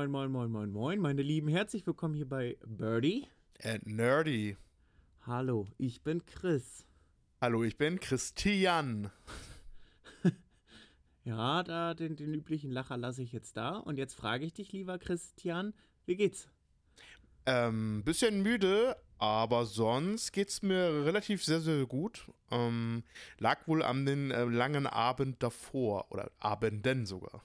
Moin, moin, moin, moin, moin, meine Lieben. Herzlich willkommen hier bei Birdie. And nerdy. Hallo, ich bin Chris. Hallo, ich bin Christian. Ja, da den, den üblichen Lacher lasse ich jetzt da. Und jetzt frage ich dich, lieber Christian, wie geht's? Ähm, bisschen müde, aber sonst geht's mir relativ sehr, sehr gut. Ähm, lag wohl an den äh, langen Abend davor oder Abenden sogar.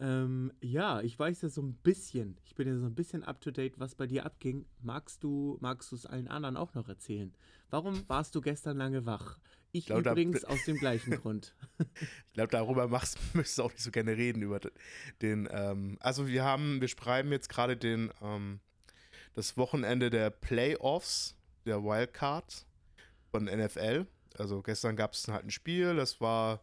Ähm, ja, ich weiß ja so ein bisschen, ich bin ja so ein bisschen up to date, was bei dir abging. Magst du, magst du es allen anderen auch noch erzählen? Warum warst du gestern lange wach? Ich glaub, da- übrigens aus dem gleichen Grund. Ich glaube, darüber machst, müsstest du auch nicht so gerne reden über den- den. Ähm, also wir haben, wir schreiben jetzt gerade den ähm, das Wochenende der Playoffs der Wildcard von NFL. Also gestern gab es halt ein Spiel, das war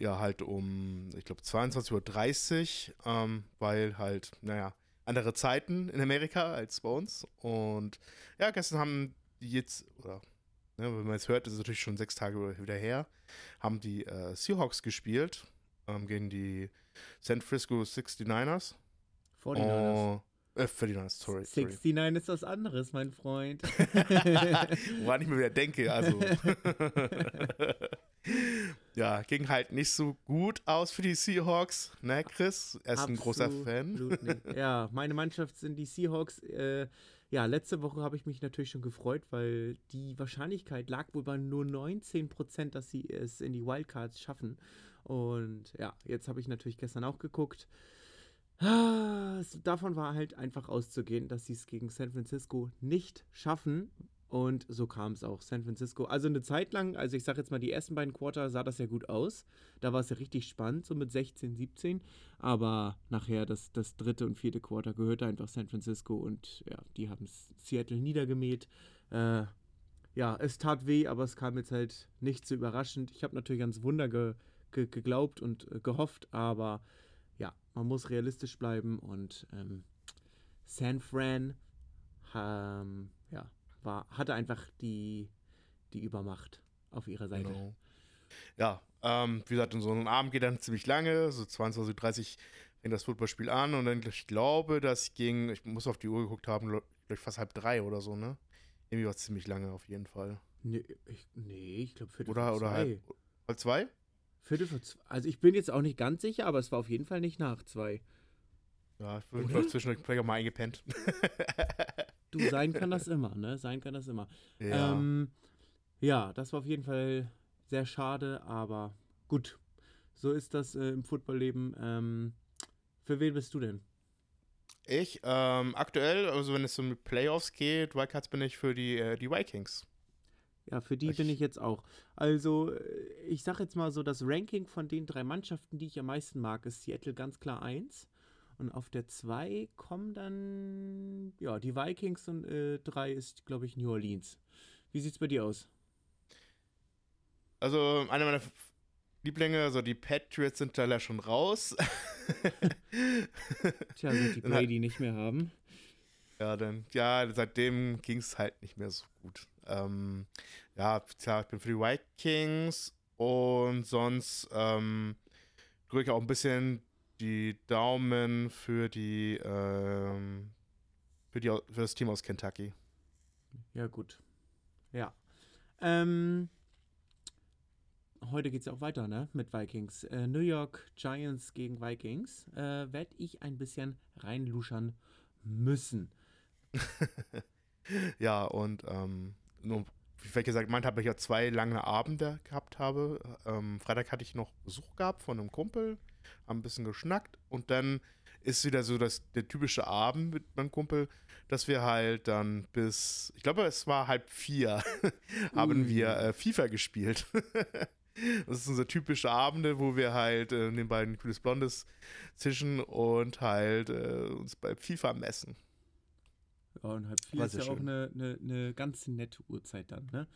ja halt um, ich glaube 22.30 Uhr, ähm, weil halt, naja, andere Zeiten in Amerika als bei uns. Und ja, gestern haben die jetzt, oder ne, wenn man es hört, ist es natürlich schon sechs Tage wieder her, haben die äh, Seahawks gespielt ähm, gegen die San Francisco 69ers. 49ers. Oh, äh, 49ers, sorry. sorry. 69 ist was anderes, mein Freund. Woran ich mir wieder denke, also. ja, ging halt nicht so gut aus für die Seahawks, ne, Chris? Er ist ein großer Fan. Absolut nicht. Ja, meine Mannschaft sind die Seahawks. Äh, ja, letzte Woche habe ich mich natürlich schon gefreut, weil die Wahrscheinlichkeit lag wohl bei nur 19 Prozent, dass sie es in die Wildcards schaffen. Und ja, jetzt habe ich natürlich gestern auch geguckt. Ah, Davon war halt einfach auszugehen, dass sie es gegen San Francisco nicht schaffen. Und so kam es auch. San Francisco, also eine Zeit lang, also ich sage jetzt mal, die ersten beiden Quarter sah das ja gut aus. Da war es ja richtig spannend, so mit 16, 17. Aber nachher das, das dritte und vierte Quarter gehörte einfach San Francisco und ja, die haben Seattle niedergemäht. Äh, ja, es tat weh, aber es kam jetzt halt nicht so überraschend. Ich habe natürlich ans Wunder ge, ge, geglaubt und äh, gehofft, aber ja, man muss realistisch bleiben und ähm, San Fran ähm, war, hatte einfach die, die Übermacht auf ihrer Seite. Genau. Ja, ähm, wie gesagt, so ein Abend geht dann ziemlich lange, so 22.30 Uhr fängt das Footballspiel an und dann, ich glaube, das ging, ich muss auf die Uhr geguckt haben, glaube ich, fast halb drei oder so, ne? Irgendwie war es ziemlich lange auf jeden Fall. Nee, ich, nee, ich glaube Viertel Oder, vor oder zwei. halb, halb zwei? Viertel vor zwei. Also ich bin jetzt auch nicht ganz sicher, aber es war auf jeden Fall nicht nach zwei. Ja, ich bin zwischendurch vielleicht auch mal eingepennt. Du, sein kann das immer, ne? Sein kann das immer. Ja. Ähm, ja, das war auf jeden Fall sehr schade, aber gut. So ist das äh, im Footballleben. Ähm, für wen bist du denn? Ich, ähm, aktuell, also wenn es um Playoffs geht, Wildcards bin ich für die, äh, die Vikings. Ja, für die Ich- bin ich jetzt auch. Also, äh, ich sag jetzt mal so, das Ranking von den drei Mannschaften, die ich am meisten mag, ist Seattle ganz klar 1. Und auf der 2 kommen dann, ja, die Vikings und 3 ist, glaube ich, New Orleans. Wie sieht's bei dir aus? Also, einer meiner Lieblinge, also die Patriots sind da ja schon raus. Tja, seit die Dann hat- Brady nicht mehr haben. Ja, dann, ja, seitdem ging es halt nicht mehr so gut. Ähm, ja, klar, ich bin für die Vikings und sonst ähm, drücke ich auch ein bisschen die Daumen für die, ähm, für die für das Team aus Kentucky. Ja, gut. Ja. Ähm, heute geht's ja auch weiter, ne? Mit Vikings. Äh, New York Giants gegen Vikings. Äh, Werde ich ein bisschen reinluschern müssen. Ja, und ähm, nur, wie ich gesagt meint habe, ich ja zwei lange Abende gehabt habe. Ähm, Freitag hatte ich noch Besuch gehabt von einem Kumpel, haben ein bisschen geschnackt und dann ist wieder so das, der typische Abend mit meinem Kumpel, dass wir halt dann bis, ich glaube, es war halb vier, haben Ui. wir äh, FIFA gespielt. Das sind so typische Abende, wo wir halt äh, nebenbei ein cooles Blondes zischen und halt äh, uns bei FIFA messen. Ja, und halb vier ist ja auch schön. eine, eine, eine ganz nette Uhrzeit dann, ne?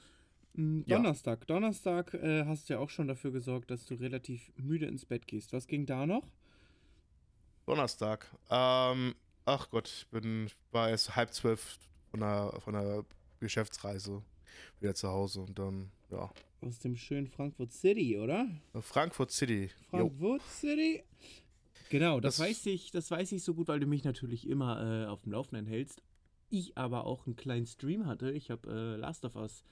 Mm, Ja. Donnerstag. Donnerstag äh, hast du ja auch schon dafür gesorgt, dass du relativ müde ins Bett gehst. Was ging da noch? Donnerstag. Ähm, ach Gott, ich bin, war erst halb zwölf von der, von der Geschäftsreise wieder zu Hause und dann, ja. Aus dem schönen Frankfurt City, oder? Frankfurt City. Jo. Frankfurt City. Genau, das, das, weiß ich, das weiß ich so gut, weil du mich natürlich immer äh, auf dem Laufenden hältst. Ich aber auch einen kleinen Stream hatte. Ich habe äh, Last of Us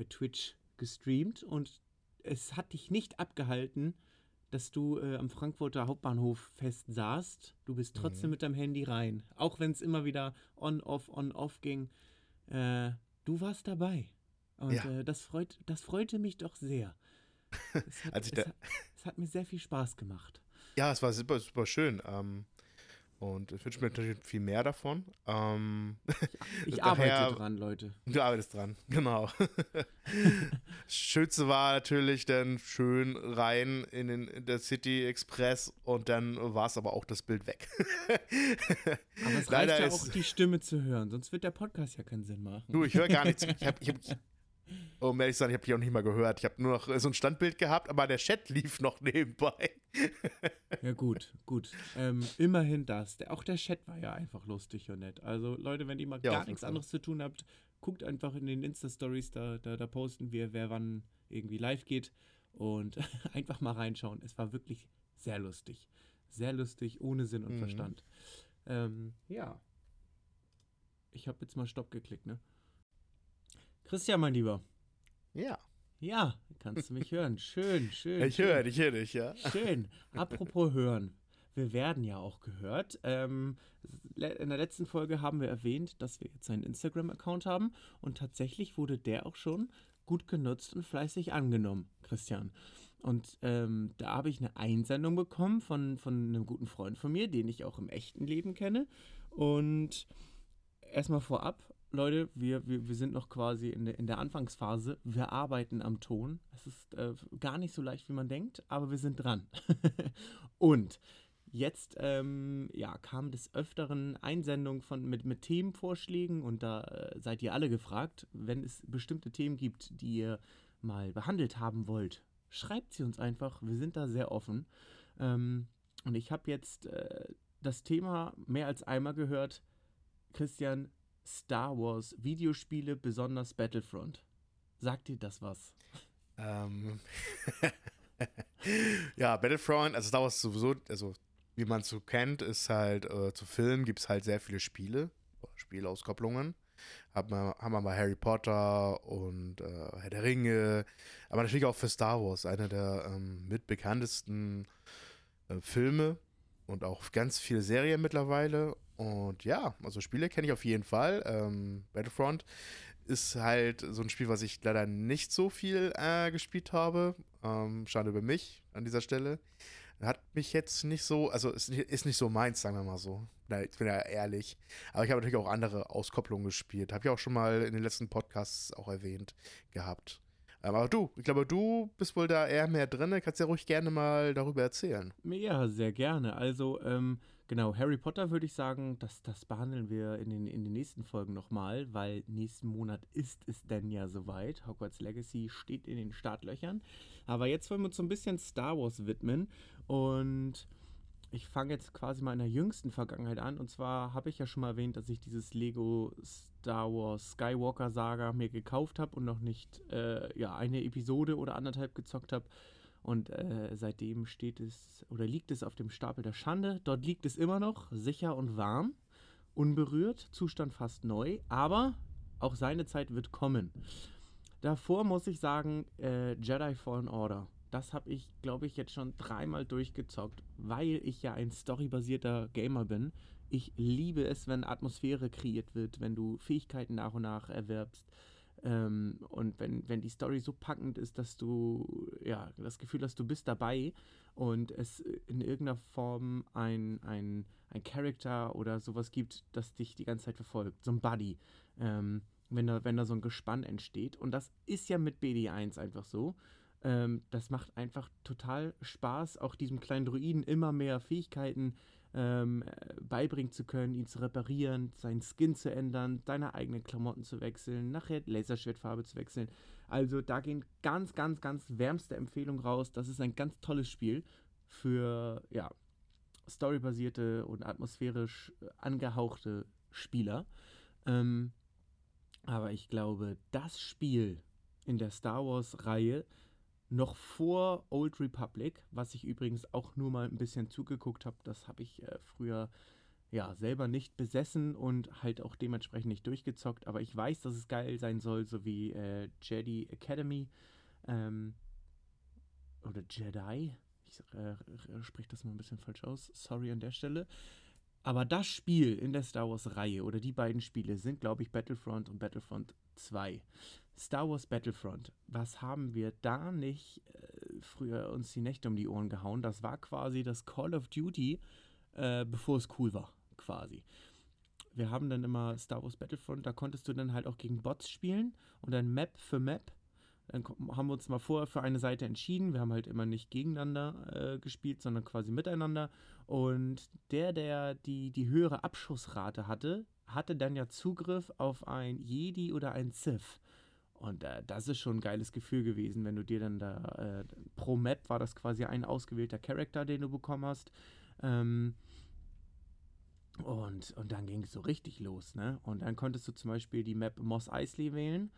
bei Twitch gestreamt und es hat dich nicht abgehalten, dass du äh, am Frankfurter Hauptbahnhof fest saßt. Du bist trotzdem mhm. mit deinem Handy rein. Auch wenn es immer wieder on, off, on, off ging. Äh, du warst dabei. Und ja. äh, das, freut, das freute mich doch sehr. Es hat, es, hat, es hat, mir sehr viel Spaß gemacht. Ja, es war super, super schön. Ähm, und ich wünsche mir natürlich viel mehr davon. Ähm, ich daher, arbeite dran, Leute. Du arbeitest dran, genau. Schönste war natürlich dann schön rein in den in der City Express und dann war es aber auch das Bild weg. aber es Leider reicht ja auch, die Stimme zu hören, sonst wird der Podcast ja keinen Sinn machen. Du, ich höre gar nichts. Ich habe ich hab, um ehrlich zu sein, ich habe dich auch nicht mal gehört. Ich habe nur noch so ein Standbild gehabt, aber der Chat lief noch nebenbei. ja, gut, gut. Ähm, immerhin das. Der, auch der Chat war ja einfach lustig und nett. Also, Leute, wenn ihr mal ja, gar nichts anderes zu tun habt, guckt einfach in den Insta-Stories, da, da, da posten wir, wer wann irgendwie live geht. Und einfach mal reinschauen. Es war wirklich sehr lustig. Sehr lustig, ohne Sinn und mhm. Verstand. Ähm, ja. Ich habe jetzt mal Stopp geklickt, ne? Christian, mein Lieber. Ja. Ja, kannst du mich hören. Schön, schön. Ich höre dich, höre dich, ja. Schön. Apropos hören. Wir werden ja auch gehört. Ähm, in der letzten Folge haben wir erwähnt, dass wir jetzt einen Instagram-Account haben und tatsächlich wurde der auch schon gut genutzt und fleißig angenommen, Christian. Und ähm, da habe ich eine Einsendung bekommen von, von einem guten Freund von mir, den ich auch im echten Leben kenne. Und erstmal vorab, Leute, wir, wir, wir sind noch quasi in der, in der Anfangsphase. Wir arbeiten am Ton. Es ist äh, gar nicht so leicht, wie man denkt, aber wir sind dran. und jetzt ähm, ja, kam des Öfteren Einsendungen von, mit, mit Themenvorschlägen und da äh, seid ihr alle gefragt. Wenn es bestimmte Themen gibt, die ihr mal behandelt haben wollt, schreibt sie uns einfach. Wir sind da sehr offen. Ähm, und ich habe jetzt äh, das Thema mehr als einmal gehört. Christian, Star Wars Videospiele, besonders Battlefront. Sagt dir das was? Ähm. ja, Battlefront, also Star Wars sowieso, also wie man es so kennt, ist halt, äh, zu Filmen gibt es halt sehr viele Spiele, Spielauskopplungen. Haben wir, haben wir mal Harry Potter und äh, Herr der Ringe, aber natürlich auch für Star Wars, einer der ähm, mitbekanntesten äh, Filme und auch ganz viele Serien mittlerweile. Und ja, also Spiele kenne ich auf jeden Fall. Ähm, Battlefront ist halt so ein Spiel, was ich leider nicht so viel äh, gespielt habe. Ähm, schade über mich an dieser Stelle. Hat mich jetzt nicht so, also ist nicht, ist nicht so meins, sagen wir mal so. Ich bin ja ehrlich. Aber ich habe natürlich auch andere Auskopplungen gespielt. Habe ich auch schon mal in den letzten Podcasts auch erwähnt gehabt. Ähm, aber du, ich glaube, du bist wohl da eher mehr drin. Kannst ja ruhig gerne mal darüber erzählen. Ja, sehr gerne. Also, ähm, Genau, Harry Potter würde ich sagen, das, das behandeln wir in den, in den nächsten Folgen nochmal, weil nächsten Monat ist es denn ja soweit. Hogwarts Legacy steht in den Startlöchern. Aber jetzt wollen wir uns so ein bisschen Star Wars widmen und ich fange jetzt quasi mal in der jüngsten Vergangenheit an. Und zwar habe ich ja schon mal erwähnt, dass ich dieses Lego Star Wars Skywalker Saga mir gekauft habe und noch nicht äh, ja, eine Episode oder anderthalb gezockt habe. Und äh, seitdem steht es oder liegt es auf dem Stapel der Schande. Dort liegt es immer noch sicher und warm, unberührt, Zustand fast neu, aber auch seine Zeit wird kommen. Davor muss ich sagen, äh, Jedi Fallen Order. Das habe ich, glaube ich, jetzt schon dreimal durchgezockt, weil ich ja ein storybasierter Gamer bin. Ich liebe es, wenn Atmosphäre kreiert wird, wenn du Fähigkeiten nach und nach erwerbst ähm, und wenn, wenn die Story so packend ist, dass du ja das Gefühl hast, du bist dabei und es in irgendeiner Form ein, ein, ein Charakter oder sowas gibt, das dich die ganze Zeit verfolgt, so ein Buddy, ähm, wenn, da, wenn da so ein Gespann entsteht. Und das ist ja mit BD1 einfach so. Ähm, das macht einfach total Spaß, auch diesem kleinen Druiden immer mehr Fähigkeiten ähm, beibringen zu können, ihn zu reparieren, seinen Skin zu ändern, deine eigenen Klamotten zu wechseln, nachher Laserschwertfarbe zu wechseln. Also da gehen ganz, ganz, ganz wärmste Empfehlungen raus. Das ist ein ganz tolles Spiel für ja, storybasierte und atmosphärisch angehauchte Spieler. Ähm, aber ich glaube, das Spiel in der Star Wars-Reihe noch vor Old Republic, was ich übrigens auch nur mal ein bisschen zugeguckt habe. Das habe ich äh, früher ja selber nicht besessen und halt auch dementsprechend nicht durchgezockt. Aber ich weiß, dass es geil sein soll, so wie äh, Jedi Academy ähm, oder Jedi. Ich äh, spreche das mal ein bisschen falsch aus. Sorry an der Stelle. Aber das Spiel in der Star Wars-Reihe oder die beiden Spiele sind, glaube ich, Battlefront und Battlefront 2. Star Wars Battlefront, was haben wir da nicht äh, früher uns die Nächte um die Ohren gehauen? Das war quasi das Call of Duty, äh, bevor es cool war, quasi. Wir haben dann immer Star Wars Battlefront, da konntest du dann halt auch gegen Bots spielen und dann Map für Map. Dann haben wir uns mal vorher für eine Seite entschieden. Wir haben halt immer nicht gegeneinander äh, gespielt, sondern quasi miteinander. Und der, der die, die höhere Abschussrate hatte, hatte dann ja Zugriff auf ein Jedi oder ein Sith. Und äh, das ist schon ein geiles Gefühl gewesen, wenn du dir dann da äh, pro Map war das quasi ein ausgewählter Charakter, den du bekommen hast. Ähm, und, und dann ging es so richtig los, ne? Und dann konntest du zum Beispiel die Map Moss Eisley wählen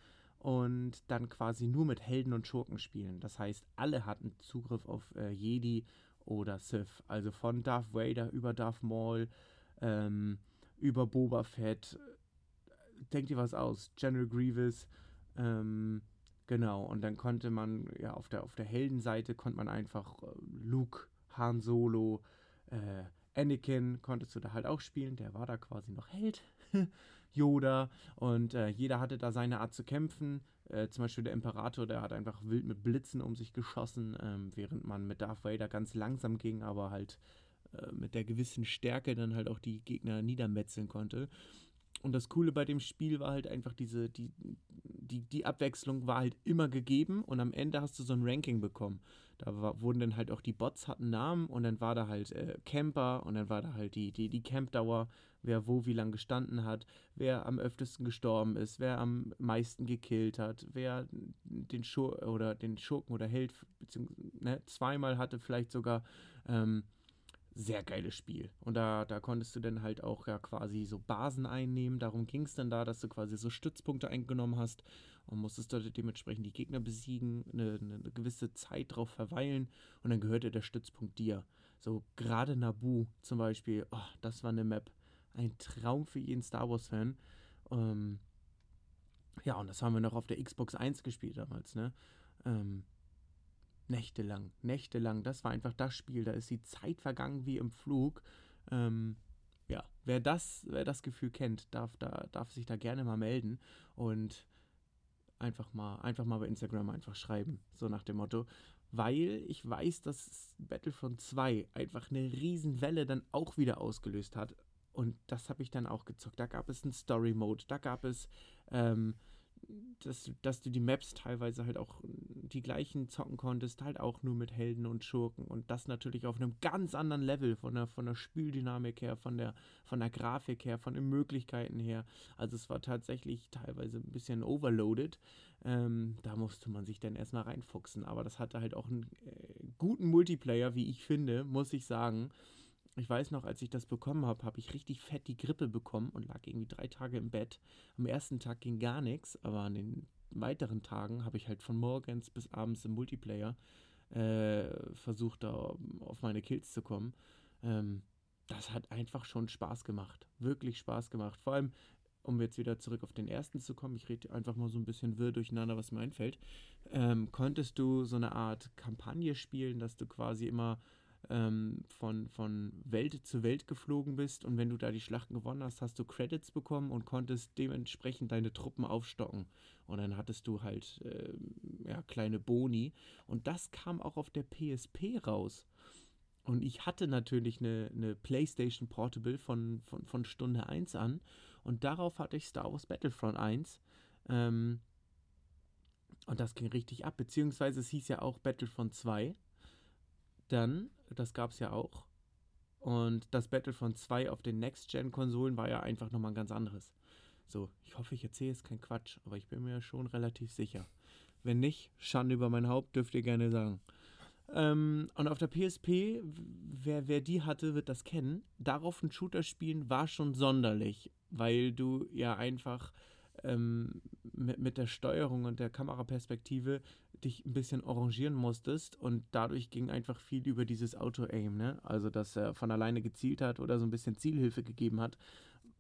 und dann quasi nur mit Helden und Schurken spielen. Das heißt, alle hatten Zugriff auf äh, Jedi oder Sith. Also von Darth Vader über Darth Maul, ähm, über Boba Fett. Denkt ihr was aus? General Grievous ähm, genau, und dann konnte man, ja, auf der, auf der Heldenseite konnte man einfach äh, Luke, Han Solo, äh, Anakin konntest du da halt auch spielen, der war da quasi noch Held. Yoda und äh, jeder hatte da seine Art zu kämpfen. Äh, zum Beispiel der Imperator, der hat einfach wild mit Blitzen um sich geschossen, ähm, während man mit Darth Vader ganz langsam ging, aber halt äh, mit der gewissen Stärke dann halt auch die Gegner niedermetzeln konnte. Und das Coole bei dem Spiel war halt einfach diese, die, die, die Abwechslung war halt immer gegeben und am Ende hast du so ein Ranking bekommen. Da war, wurden dann halt auch die Bots hatten Namen und dann war da halt äh, Camper und dann war da halt die, die, die Campdauer, wer wo wie lange gestanden hat, wer am öftesten gestorben ist, wer am meisten gekillt hat, wer den Schur oder den Schurken oder Held beziehungsweise ne, zweimal hatte vielleicht sogar. Ähm, sehr geiles Spiel. Und da, da konntest du dann halt auch ja quasi so Basen einnehmen. Darum ging es dann da, dass du quasi so Stützpunkte eingenommen hast und musstest dort dementsprechend die Gegner besiegen, eine, eine gewisse Zeit drauf verweilen und dann gehörte der Stützpunkt dir. So gerade Nabu zum Beispiel, oh, das war eine Map. Ein Traum für jeden Star Wars-Fan. Ähm, ja, und das haben wir noch auf der Xbox 1 gespielt damals, ne? Ähm, Nächtelang, nächtelang. Das war einfach das Spiel. Da ist die Zeit vergangen wie im Flug. Ähm, ja, wer das, wer das Gefühl kennt, darf, da, darf sich da gerne mal melden und einfach mal, einfach mal bei Instagram einfach schreiben. So nach dem Motto. Weil ich weiß, dass Battlefront 2 einfach eine Riesenwelle dann auch wieder ausgelöst hat. Und das habe ich dann auch gezockt. Da gab es einen Story-Mode, da gab es ähm, dass, dass du die Maps teilweise halt auch die gleichen zocken konntest, halt auch nur mit Helden und Schurken und das natürlich auf einem ganz anderen Level von der, von der Spieldynamik her, von der, von der Grafik her, von den Möglichkeiten her. Also es war tatsächlich teilweise ein bisschen overloaded. Ähm, da musste man sich dann erstmal reinfuchsen, aber das hatte halt auch einen äh, guten Multiplayer, wie ich finde, muss ich sagen ich weiß noch, als ich das bekommen habe, habe ich richtig fett die Grippe bekommen und lag irgendwie drei Tage im Bett. Am ersten Tag ging gar nichts, aber an den weiteren Tagen habe ich halt von morgens bis abends im Multiplayer äh, versucht, da auf meine Kills zu kommen. Ähm, das hat einfach schon Spaß gemacht. Wirklich Spaß gemacht. Vor allem, um jetzt wieder zurück auf den ersten zu kommen, ich rede einfach mal so ein bisschen wirr durcheinander, was mir einfällt. Ähm, konntest du so eine Art Kampagne spielen, dass du quasi immer ähm, von, von Welt zu Welt geflogen bist und wenn du da die Schlachten gewonnen hast, hast du Credits bekommen und konntest dementsprechend deine Truppen aufstocken. Und dann hattest du halt äh, ja, kleine Boni. Und das kam auch auf der PSP raus. Und ich hatte natürlich eine, eine PlayStation Portable von, von, von Stunde 1 an. Und darauf hatte ich Star Wars Battlefront 1. Ähm, und das ging richtig ab. Beziehungsweise es hieß ja auch Battlefront 2 dann, das gab es ja auch. Und das Battlefront 2 auf den Next-Gen-Konsolen war ja einfach nochmal ein ganz anderes. So, ich hoffe, ich erzähle jetzt keinen Quatsch, aber ich bin mir schon relativ sicher. Wenn nicht, Schande über mein Haupt, dürft ihr gerne sagen. Ähm, und auf der PSP, wer, wer die hatte, wird das kennen. Darauf ein Shooter spielen war schon sonderlich, weil du ja einfach ähm, mit, mit der Steuerung und der Kameraperspektive dich ein bisschen arrangieren musstest und dadurch ging einfach viel über dieses Auto-Aim, ne? Also, dass er von alleine gezielt hat oder so ein bisschen Zielhilfe gegeben hat,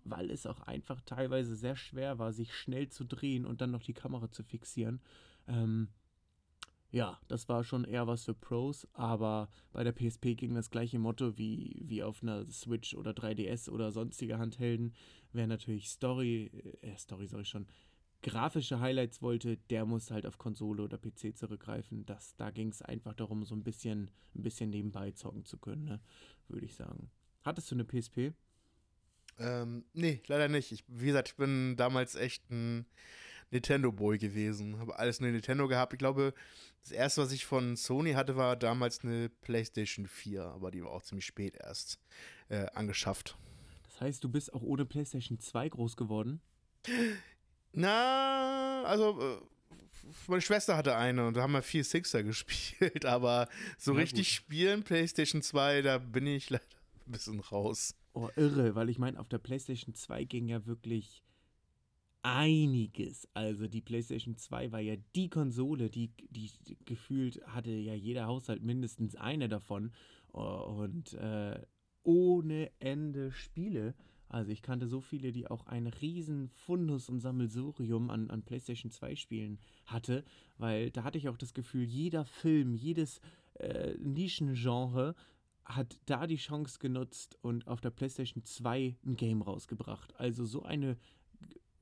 weil es auch einfach teilweise sehr schwer war, sich schnell zu drehen und dann noch die Kamera zu fixieren. Ähm, ja, das war schon eher was für Pros, aber bei der PSP ging das gleiche Motto wie, wie auf einer Switch oder 3DS oder sonstige Handhelden. Wer natürlich Story, äh, Story sag ich schon, grafische Highlights wollte, der muss halt auf Konsole oder PC zurückgreifen. Das, da ging es einfach darum, so ein bisschen, ein bisschen nebenbei zocken zu können, ne? würde ich sagen. Hattest du eine PSP? Ähm, nee, leider nicht. Ich, wie gesagt, ich bin damals echt ein Nintendo-Boy gewesen. Habe alles eine Nintendo gehabt. Ich glaube, das erste, was ich von Sony hatte, war damals eine PlayStation 4, aber die war auch ziemlich spät erst äh, angeschafft. Das heißt, du bist auch ohne PlayStation 2 groß geworden? Na, also äh, meine Schwester hatte eine und da haben wir viel Sixer gespielt, aber so ja, richtig gut. spielen PlayStation 2, da bin ich leider ein bisschen raus. Oh, irre, weil ich meine, auf der PlayStation 2 ging ja wirklich einiges. Also die PlayStation 2 war ja die Konsole, die, die gefühlt hatte ja jeder Haushalt mindestens eine davon. Und äh, ohne Ende Spiele. Also ich kannte so viele, die auch ein riesen Fundus und Sammelsurium an, an PlayStation 2 Spielen hatte, weil da hatte ich auch das Gefühl, jeder Film, jedes äh, Nischengenre hat da die Chance genutzt und auf der PlayStation 2 ein Game rausgebracht. Also so eine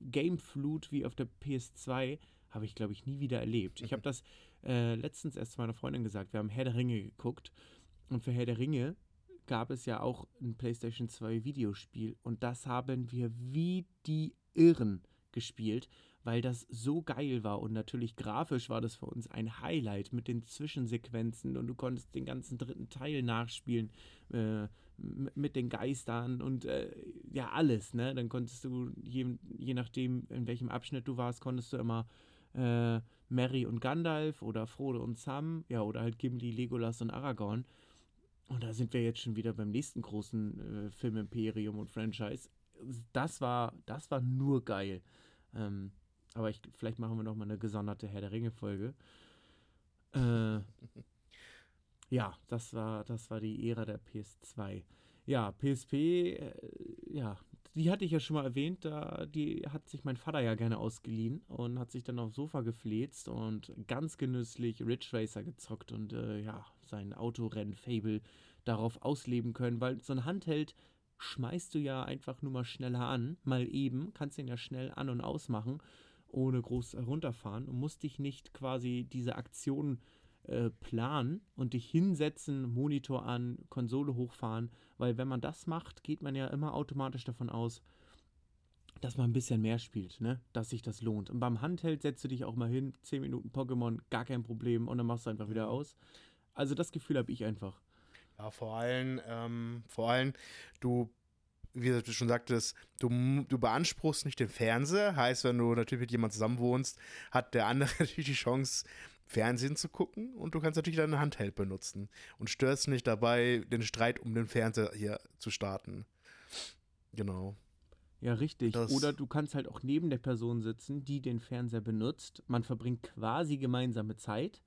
Gameflut wie auf der PS2 habe ich, glaube ich, nie wieder erlebt. Ich habe das äh, letztens erst zu meiner Freundin gesagt. Wir haben Herr der Ringe geguckt und für Herr der Ringe gab es ja auch ein PlayStation 2 Videospiel und das haben wir wie die Irren gespielt, weil das so geil war und natürlich grafisch war das für uns ein Highlight mit den Zwischensequenzen und du konntest den ganzen dritten Teil nachspielen äh, mit den Geistern und äh, ja alles, ne? Dann konntest du je, je nachdem in welchem Abschnitt du warst, konntest du immer äh, Mary und Gandalf oder Frodo und Sam, ja oder halt Gimli, Legolas und Aragorn und da sind wir jetzt schon wieder beim nächsten großen äh, Filmimperium und Franchise. Das war, das war nur geil. Ähm, aber ich, vielleicht machen wir noch mal eine gesonderte Herr der Ringe-Folge. Äh, ja, das war, das war die Ära der PS2. Ja, PSP, äh, ja, die hatte ich ja schon mal erwähnt, da, die hat sich mein Vater ja gerne ausgeliehen und hat sich dann aufs Sofa gefläzt und ganz genüsslich Ridge Racer gezockt und äh, ja, sein Autorennen-Fable darauf ausleben können, weil so ein Handheld schmeißt du ja einfach nur mal schneller an, mal eben, kannst den ja schnell an- und ausmachen, ohne groß herunterfahren und musst dich nicht quasi diese Aktion äh, planen und dich hinsetzen, Monitor an, Konsole hochfahren, weil wenn man das macht, geht man ja immer automatisch davon aus, dass man ein bisschen mehr spielt, ne? Dass sich das lohnt. Und beim Handheld setzt du dich auch mal hin, 10 Minuten Pokémon, gar kein Problem und dann machst du einfach wieder aus. Also das Gefühl habe ich einfach. Ja, vor allem, ähm, vor allem, du, wie du schon sagtest, du, du beanspruchst nicht den Fernseher. Heißt, wenn du natürlich mit jemandem zusammen wohnst, hat der andere natürlich die Chance, Fernsehen zu gucken und du kannst natürlich deine Handheld benutzen und störst nicht dabei, den Streit um den Fernseher hier zu starten. Genau. Ja, richtig. Das Oder du kannst halt auch neben der Person sitzen, die den Fernseher benutzt. Man verbringt quasi gemeinsame Zeit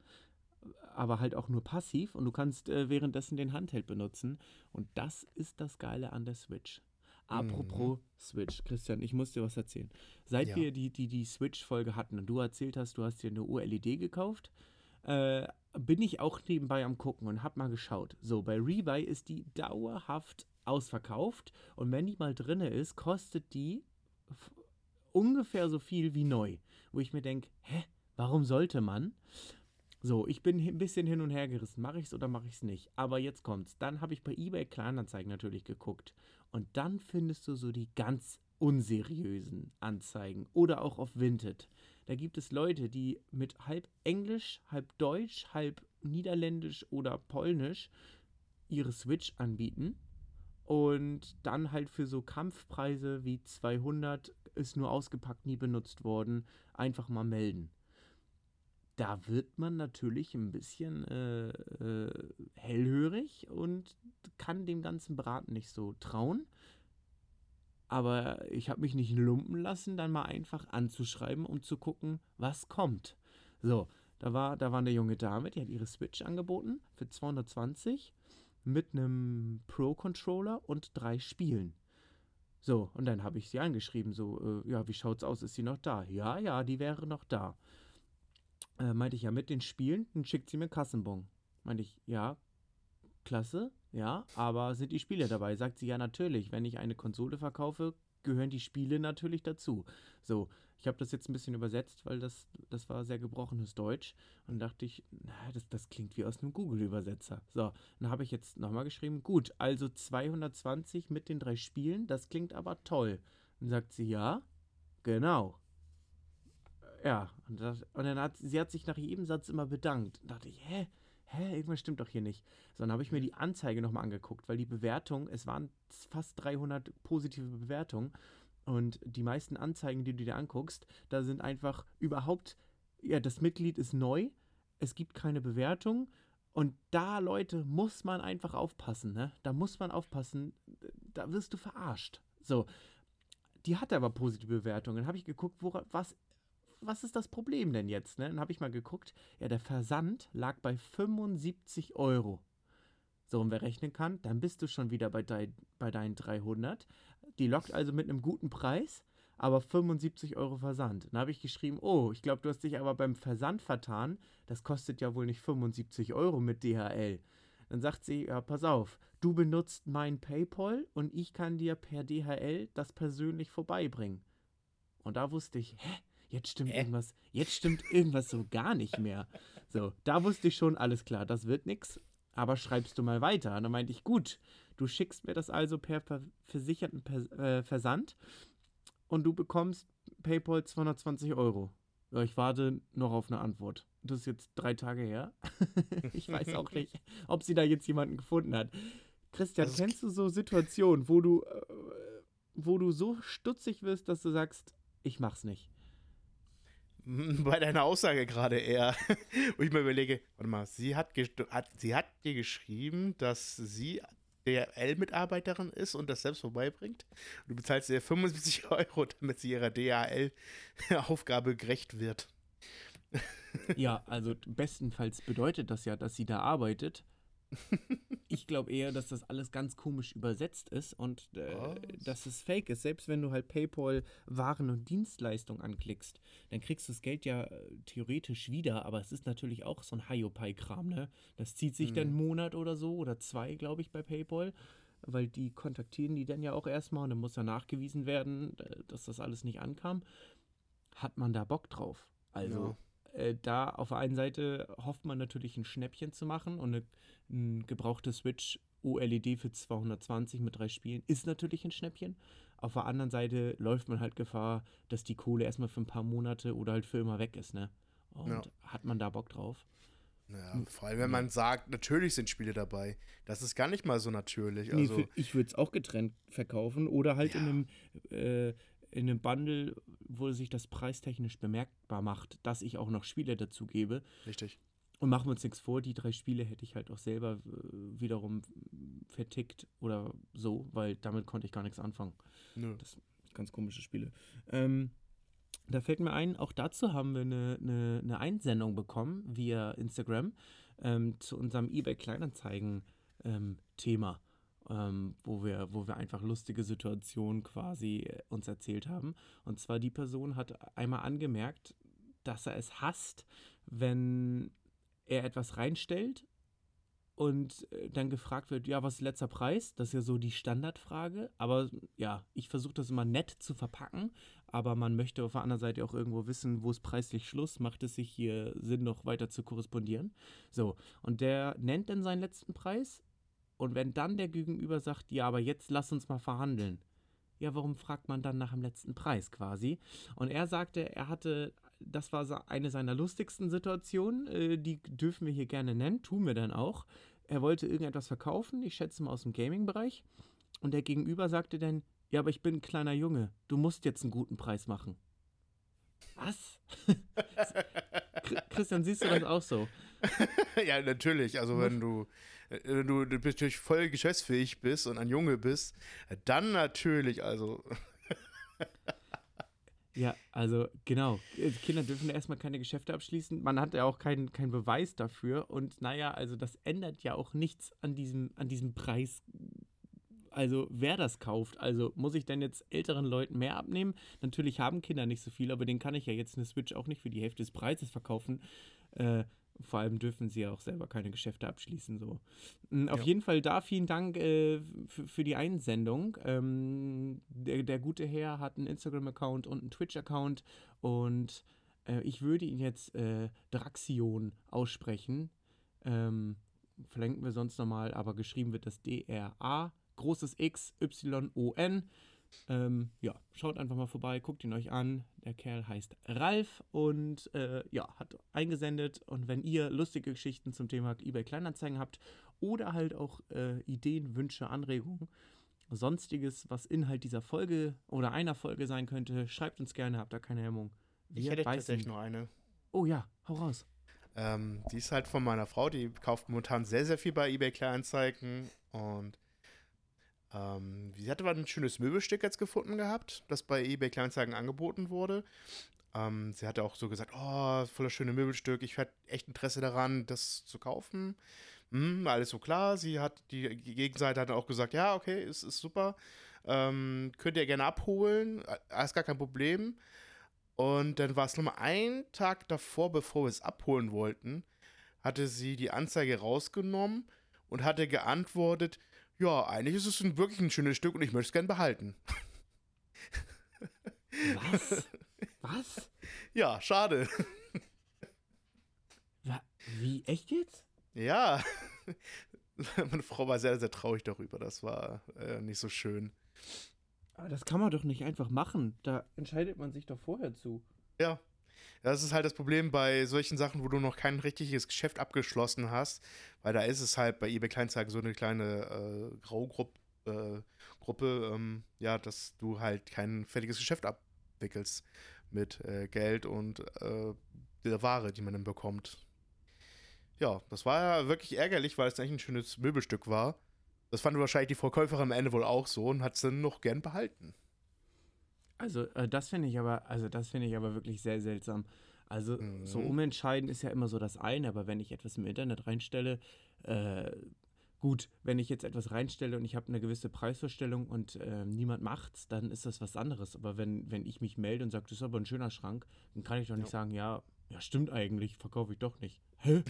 aber halt auch nur passiv und du kannst äh, währenddessen den Handheld benutzen. Und das ist das Geile an der Switch. Apropos mhm. Switch, Christian, ich muss dir was erzählen. Seit ja. wir die, die, die Switch-Folge hatten und du erzählt hast, du hast dir eine OLED gekauft, äh, bin ich auch nebenbei am Gucken und hab mal geschaut. So, bei Rebuy ist die dauerhaft ausverkauft und wenn die mal drinne ist, kostet die ungefähr so viel wie neu. Wo ich mir denke, hä, warum sollte man? So, ich bin ein bisschen hin und her gerissen. Mache ich es oder mache ich es nicht? Aber jetzt kommt's. Dann habe ich bei eBay Kleinanzeigen natürlich geguckt. Und dann findest du so die ganz unseriösen Anzeigen. Oder auch auf Vinted. Da gibt es Leute, die mit halb Englisch, halb Deutsch, halb Niederländisch oder Polnisch ihre Switch anbieten. Und dann halt für so Kampfpreise wie 200 ist nur ausgepackt, nie benutzt worden, einfach mal melden da wird man natürlich ein bisschen äh, äh, hellhörig und kann dem ganzen Braten nicht so trauen. Aber ich habe mich nicht lumpen lassen, dann mal einfach anzuschreiben, um zu gucken, was kommt. So, Da war, da war eine junge Dame, die hat ihre Switch angeboten für 220 mit einem Pro-Controller und drei Spielen. So, und dann habe ich sie angeschrieben, so, äh, ja, wie schaut's aus, ist sie noch da? Ja, ja, die wäre noch da. Äh, meinte ich, ja, mit den Spielen, dann schickt sie mir Kassenbon. Meinte ich, ja, klasse, ja, aber sind die Spiele dabei? Sagt sie, ja, natürlich, wenn ich eine Konsole verkaufe, gehören die Spiele natürlich dazu. So, ich habe das jetzt ein bisschen übersetzt, weil das, das war sehr gebrochenes Deutsch. Und dachte ich, na, das, das klingt wie aus einem Google-Übersetzer. So, dann habe ich jetzt nochmal geschrieben, gut, also 220 mit den drei Spielen, das klingt aber toll. Dann sagt sie, ja, genau. Ja, und, das, und dann hat sie hat sich nach jedem Satz immer bedankt. Da dachte ich, hä? Hä, irgendwas stimmt doch hier nicht. So, dann habe ich mir die Anzeige nochmal angeguckt, weil die Bewertung, es waren fast 300 positive Bewertungen und die meisten Anzeigen, die du dir anguckst, da sind einfach überhaupt, ja, das Mitglied ist neu, es gibt keine Bewertung und da, Leute, muss man einfach aufpassen, ne? Da muss man aufpassen, da wirst du verarscht. So, die hatte aber positive Bewertungen. Dann habe ich geguckt, wo, was was ist das Problem denn jetzt? Ne? Dann habe ich mal geguckt, ja, der Versand lag bei 75 Euro. So, und wer rechnen kann, dann bist du schon wieder bei, dein, bei deinen 300. Die lockt also mit einem guten Preis, aber 75 Euro Versand. Dann habe ich geschrieben, oh, ich glaube, du hast dich aber beim Versand vertan. Das kostet ja wohl nicht 75 Euro mit DHL. Dann sagt sie, ja, pass auf, du benutzt mein PayPal und ich kann dir per DHL das persönlich vorbeibringen. Und da wusste ich, hä? Jetzt stimmt äh. irgendwas, jetzt stimmt irgendwas so gar nicht mehr. So, da wusste ich schon, alles klar, das wird nix, aber schreibst du mal weiter. Und dann meinte ich, gut, du schickst mir das also per versicherten per äh, Versand und du bekommst PayPal 220 Euro. Ich warte noch auf eine Antwort. Das ist jetzt drei Tage her. ich weiß auch nicht, ob sie da jetzt jemanden gefunden hat. Christian, kennst du so Situationen, wo du, äh, wo du so stutzig wirst, dass du sagst, ich mach's nicht? Bei deiner Aussage gerade eher, wo ich mir überlege, warte mal, sie hat, hat, sie hat dir geschrieben, dass sie DHL-Mitarbeiterin ist und das selbst vorbeibringt. Du bezahlst ihr 75 Euro, damit sie ihrer DHL-Aufgabe gerecht wird. Ja, also bestenfalls bedeutet das ja, dass sie da arbeitet ich glaube eher, dass das alles ganz komisch übersetzt ist und äh, dass es fake ist. Selbst wenn du halt PayPal Waren und Dienstleistungen anklickst, dann kriegst du das Geld ja äh, theoretisch wieder, aber es ist natürlich auch so ein Hiopai-Kram, ne? Das zieht sich mhm. dann einen Monat oder so oder zwei, glaube ich, bei PayPal, weil die kontaktieren die dann ja auch erstmal und dann muss ja nachgewiesen werden, äh, dass das alles nicht ankam. Hat man da Bock drauf? Also. Ja äh, da auf der einen Seite hofft man natürlich ein Schnäppchen zu machen und eine, ein gebrauchte Switch OLED für 220 mit drei Spielen ist natürlich ein Schnäppchen. Auf der anderen Seite läuft man halt Gefahr, dass die Kohle erstmal für ein paar Monate oder halt für immer weg ist, ne? Und ja. hat man da Bock drauf? Ja, vor allem, wenn man sagt, natürlich sind Spiele dabei. Das ist gar nicht mal so natürlich. Also, nee, ich würde es auch getrennt verkaufen oder halt ja. in einem äh, in einem Bundle, wo sich das preistechnisch bemerkbar macht, dass ich auch noch Spiele dazu gebe. Richtig. Und machen wir uns nichts vor, die drei Spiele hätte ich halt auch selber äh, wiederum vertickt oder so, weil damit konnte ich gar nichts anfangen. Nö. Das sind ganz komische Spiele. Ähm, da fällt mir ein, auch dazu haben wir eine, eine, eine Einsendung bekommen via Instagram ähm, zu unserem eBay Kleinanzeigen-Thema. Ähm, ähm, wo, wir, wo wir einfach lustige Situationen quasi äh, uns erzählt haben. Und zwar die Person hat einmal angemerkt, dass er es hasst, wenn er etwas reinstellt und äh, dann gefragt wird, ja, was ist letzter Preis? Das ist ja so die Standardfrage. Aber ja, ich versuche das immer nett zu verpacken, aber man möchte auf der anderen Seite auch irgendwo wissen, wo ist preislich Schluss, macht es sich hier Sinn, noch weiter zu korrespondieren. So, und der nennt dann seinen letzten Preis und wenn dann der Gegenüber sagt, ja, aber jetzt lass uns mal verhandeln. Ja, warum fragt man dann nach dem letzten Preis quasi? Und er sagte, er hatte, das war eine seiner lustigsten Situationen, äh, die dürfen wir hier gerne nennen, tun wir dann auch. Er wollte irgendetwas verkaufen, ich schätze mal aus dem Gaming-Bereich. Und der Gegenüber sagte dann, ja, aber ich bin ein kleiner Junge, du musst jetzt einen guten Preis machen. Was? Christian, siehst du das auch so? ja, natürlich. Also wenn du, äh, wenn du natürlich voll geschäftsfähig bist und ein Junge bist, dann natürlich, also. Ja, also genau. Kinder dürfen erstmal keine Geschäfte abschließen. Man hat ja auch keinen kein Beweis dafür. Und naja, also das ändert ja auch nichts an diesem, an diesem Preis. Also wer das kauft, also muss ich denn jetzt älteren Leuten mehr abnehmen? Natürlich haben Kinder nicht so viel, aber den kann ich ja jetzt eine Switch auch nicht für die Hälfte des Preises verkaufen. Äh, vor allem dürfen sie ja auch selber keine Geschäfte abschließen. So. Mm, auf ja. jeden Fall da vielen Dank äh, für die Einsendung. Ähm, der, der, gute Herr hat einen Instagram-Account und einen Twitch-Account und äh, ich würde ihn jetzt äh, Draxion aussprechen. Ähm, verlinken wir sonst nochmal, aber geschrieben wird das D-R-A, großes X, Y-O-N. Ähm, ja, schaut einfach mal vorbei, guckt ihn euch an. Der Kerl heißt Ralf und äh, ja, hat eingesendet. Und wenn ihr lustige Geschichten zum Thema eBay Kleinanzeigen habt oder halt auch äh, Ideen, Wünsche, Anregungen, sonstiges, was Inhalt dieser Folge oder einer Folge sein könnte, schreibt uns gerne, habt da keine Hemmung. Wir ich hätte tatsächlich noch eine. Oh ja, hau raus. Ähm, die ist halt von meiner Frau, die kauft momentan sehr, sehr viel bei eBay Kleinanzeigen und ähm, sie hatte aber ein schönes Möbelstück jetzt gefunden gehabt, das bei eBay Kleinanzeigen angeboten wurde. Ähm, sie hatte auch so gesagt, oh, voller schöne Möbelstück, ich hatte echt Interesse daran, das zu kaufen. Hm, alles so klar. Sie hat, die Gegenseite hat auch gesagt, ja, okay, es ist, ist super. Ähm, könnt ihr gerne abholen, äh, ist gar kein Problem. Und dann war es nochmal einen Tag davor, bevor wir es abholen wollten, hatte sie die Anzeige rausgenommen und hatte geantwortet, ja, eigentlich ist es ein, wirklich ein schönes Stück und ich möchte es gern behalten. Was? Was? Ja, schade. Wie, echt jetzt? Ja. Meine Frau war sehr, sehr traurig darüber. Das war äh, nicht so schön. Aber das kann man doch nicht einfach machen. Da entscheidet man sich doch vorher zu. Ja, das ist halt das Problem bei solchen Sachen, wo du noch kein richtiges Geschäft abgeschlossen hast, weil da ist es halt bei eBay Kleinanzeigen so eine kleine äh, Graugruppe, äh, Gruppe, ähm, ja, dass du halt kein fertiges Geschäft abwickelst mit äh, Geld und äh, der Ware, die man dann bekommt. Ja, das war ja wirklich ärgerlich, weil es eigentlich ein schönes Möbelstück war. Das fand wahrscheinlich die Verkäuferin am Ende wohl auch so und hat es dann noch gern behalten. Also, äh, das finde ich aber, also das finde ich aber wirklich sehr seltsam. Also, mhm. so umentscheiden ist ja immer so das eine, aber wenn ich etwas im Internet reinstelle, äh, gut, wenn ich jetzt etwas reinstelle und ich habe eine gewisse Preisvorstellung und äh, niemand macht's, dann ist das was anderes. Aber wenn, wenn ich mich melde und sage, das ist aber ein schöner Schrank, dann kann ich doch nicht ja. sagen, ja, ja, stimmt eigentlich, verkaufe ich doch nicht. Hä?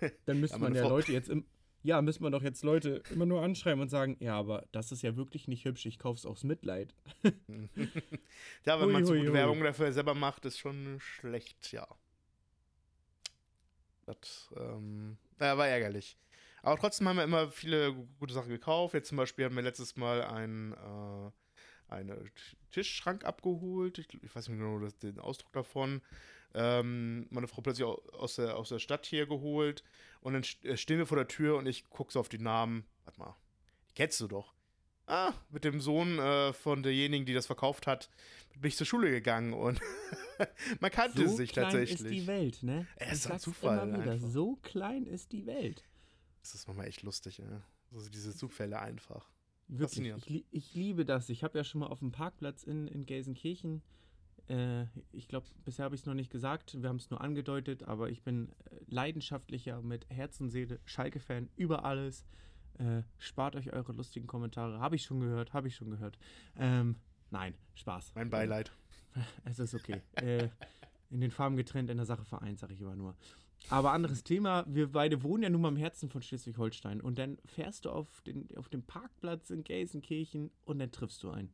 Dann müsste man ja Leute jetzt im, ja, müssen wir doch jetzt Leute immer nur anschreiben und sagen, ja, aber das ist ja wirklich nicht hübsch, ich kauf's aus Mitleid. ja, wenn man so gute Werbung dafür selber macht, ist schon schlecht, ja. Das ähm, war ärgerlich. Aber trotzdem haben wir immer viele gute Sachen gekauft. Jetzt zum Beispiel haben wir letztes Mal einen, äh, einen Tischschrank abgeholt. Ich, ich weiß nicht genau den Ausdruck davon ähm, meine Frau plötzlich aus der, aus der Stadt hier geholt und dann äh, stehen wir vor der Tür und ich gucke so auf die Namen. Warte mal, die kennst du doch. Ah, mit dem Sohn äh, von derjenigen, die das verkauft hat, bin ich zur Schule gegangen und man kannte so sich klein tatsächlich. So klein ist die Welt, ne? Es ist ein Zufall. Immer wieder, so klein ist die Welt. Das ist manchmal echt lustig, ja. Also diese Zufälle einfach. Wirklich, ich, ich, liebe das. Ich habe ja schon mal auf dem Parkplatz in, in Gelsenkirchen ich glaube, bisher habe ich es noch nicht gesagt, wir haben es nur angedeutet, aber ich bin äh, leidenschaftlicher mit Herz und Seele Schalke-Fan über alles. Äh, spart euch eure lustigen Kommentare. Habe ich schon gehört, habe ich schon gehört. Ähm, nein, Spaß. Mein Beileid. Es ist okay. äh, in den Farben getrennt, in der Sache vereint, sage ich immer nur. Aber anderes Thema, wir beide wohnen ja nun mal im Herzen von Schleswig-Holstein und dann fährst du auf den, auf den Parkplatz in Gelsenkirchen und dann triffst du einen.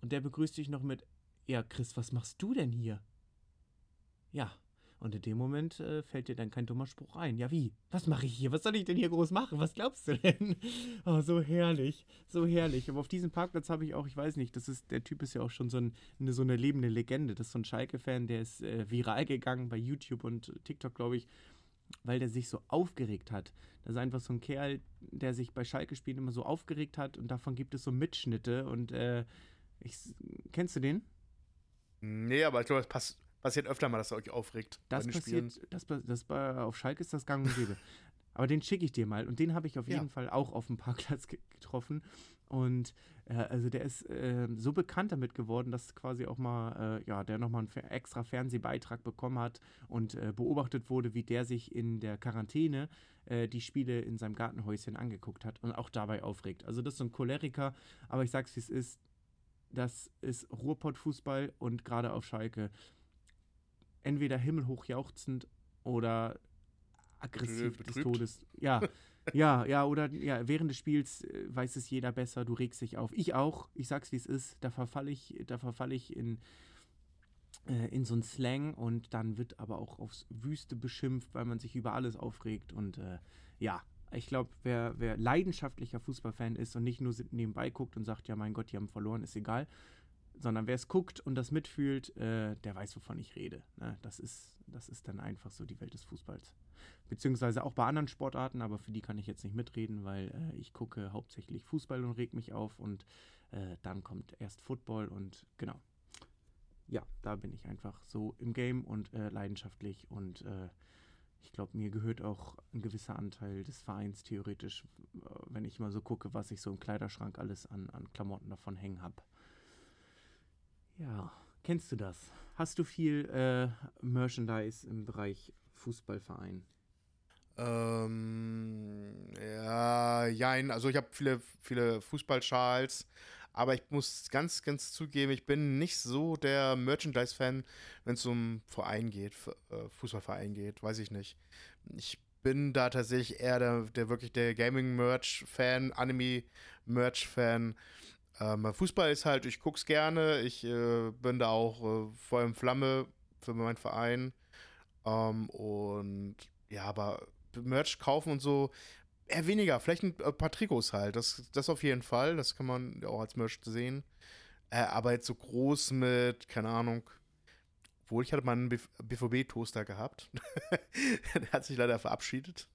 Und der begrüßt dich noch mit ja, Chris, was machst du denn hier? Ja, und in dem Moment äh, fällt dir dann kein dummer Spruch ein. Ja, wie? Was mache ich hier? Was soll ich denn hier groß machen? Was glaubst du denn? Oh, so herrlich, so herrlich. Aber auf diesem Parkplatz habe ich auch, ich weiß nicht, das ist, der Typ ist ja auch schon so, ein, eine, so eine lebende Legende. Das ist so ein Schalke-Fan, der ist äh, viral gegangen bei YouTube und TikTok, glaube ich, weil der sich so aufgeregt hat. Das ist einfach so ein Kerl, der sich bei Schalke-Spielen immer so aufgeregt hat und davon gibt es so Mitschnitte und äh, ich, kennst du den? Nee, aber ich glaube, es pass passiert öfter mal, dass er euch aufregt. Das passiert, das, das, auf Schalke ist das gang und gäbe. Aber den schicke ich dir mal. Und den habe ich auf Ja. jeden Fall auch auf dem Parkplatz ge getroffen. Und äh, also der ist äh, so bekannt damit geworden, dass quasi auch mal, äh, ja, der nochmal einen extra Fernsehbeitrag bekommen hat und äh, beobachtet wurde, wie der sich in der Quarantäne äh, die Spiele in seinem Gartenhäuschen angeguckt hat und auch dabei aufregt. Also das ist so ein Choleriker, aber ich sag's wie es ist, das ist Ruhrpott-Fußball und gerade auf Schalke entweder himmelhoch jauchzend oder aggressiv des Betrübt. Todes. Ja, ja, ja, oder ja, während des Spiels äh, weiß es jeder besser, du regst dich auf. Ich auch, ich sag's wie es ist, da verfalle ich, da verfalle ich in, äh, in so einen Slang und dann wird aber auch aufs Wüste beschimpft, weil man sich über alles aufregt und äh, ja. Ich glaube, wer, wer leidenschaftlicher Fußballfan ist und nicht nur nebenbei guckt und sagt, ja, mein Gott, die haben verloren, ist egal, sondern wer es guckt und das mitfühlt, äh, der weiß, wovon ich rede. Ne? Das, ist, das ist dann einfach so die Welt des Fußballs. Beziehungsweise auch bei anderen Sportarten, aber für die kann ich jetzt nicht mitreden, weil äh, ich gucke hauptsächlich Fußball und reg mich auf und äh, dann kommt erst Football und genau. Ja, da bin ich einfach so im Game und äh, leidenschaftlich und äh, ich glaube, mir gehört auch ein gewisser Anteil des Vereins theoretisch, äh, wenn ich mal so gucke, was ich so im Kleiderschrank alles an, an Klamotten davon hängen habe. Ja, kennst du das? Hast du viel äh, Merchandise im Bereich Fußballverein? Ähm, ja, jein. Also ich habe viele, viele Fußballschals, aber ich muss ganz, ganz zugeben, ich bin nicht so der Merchandise-Fan, wenn es um Verein geht, äh, Fußballverein geht, weiß ich nicht. Ich bin da tatsächlich eher der, der wirklich der Gaming-Merch-Fan, Anime-Merch-Fan. Ähm, Fußball ist halt, ich guck's gerne, ich äh, bin da auch äh, voll in Flamme für meinen Verein. Ähm, und ja, aber Merch kaufen und so eher weniger. Vielleicht ein äh, paar Trikots halt. Das, das auf jeden Fall. Das kann man auch als Merch sehen. Äh, aber jetzt so groß mit, keine Ahnung. Obwohl, ich hatte mal einen BVB-Toaster gehabt. Der hat sich leider verabschiedet.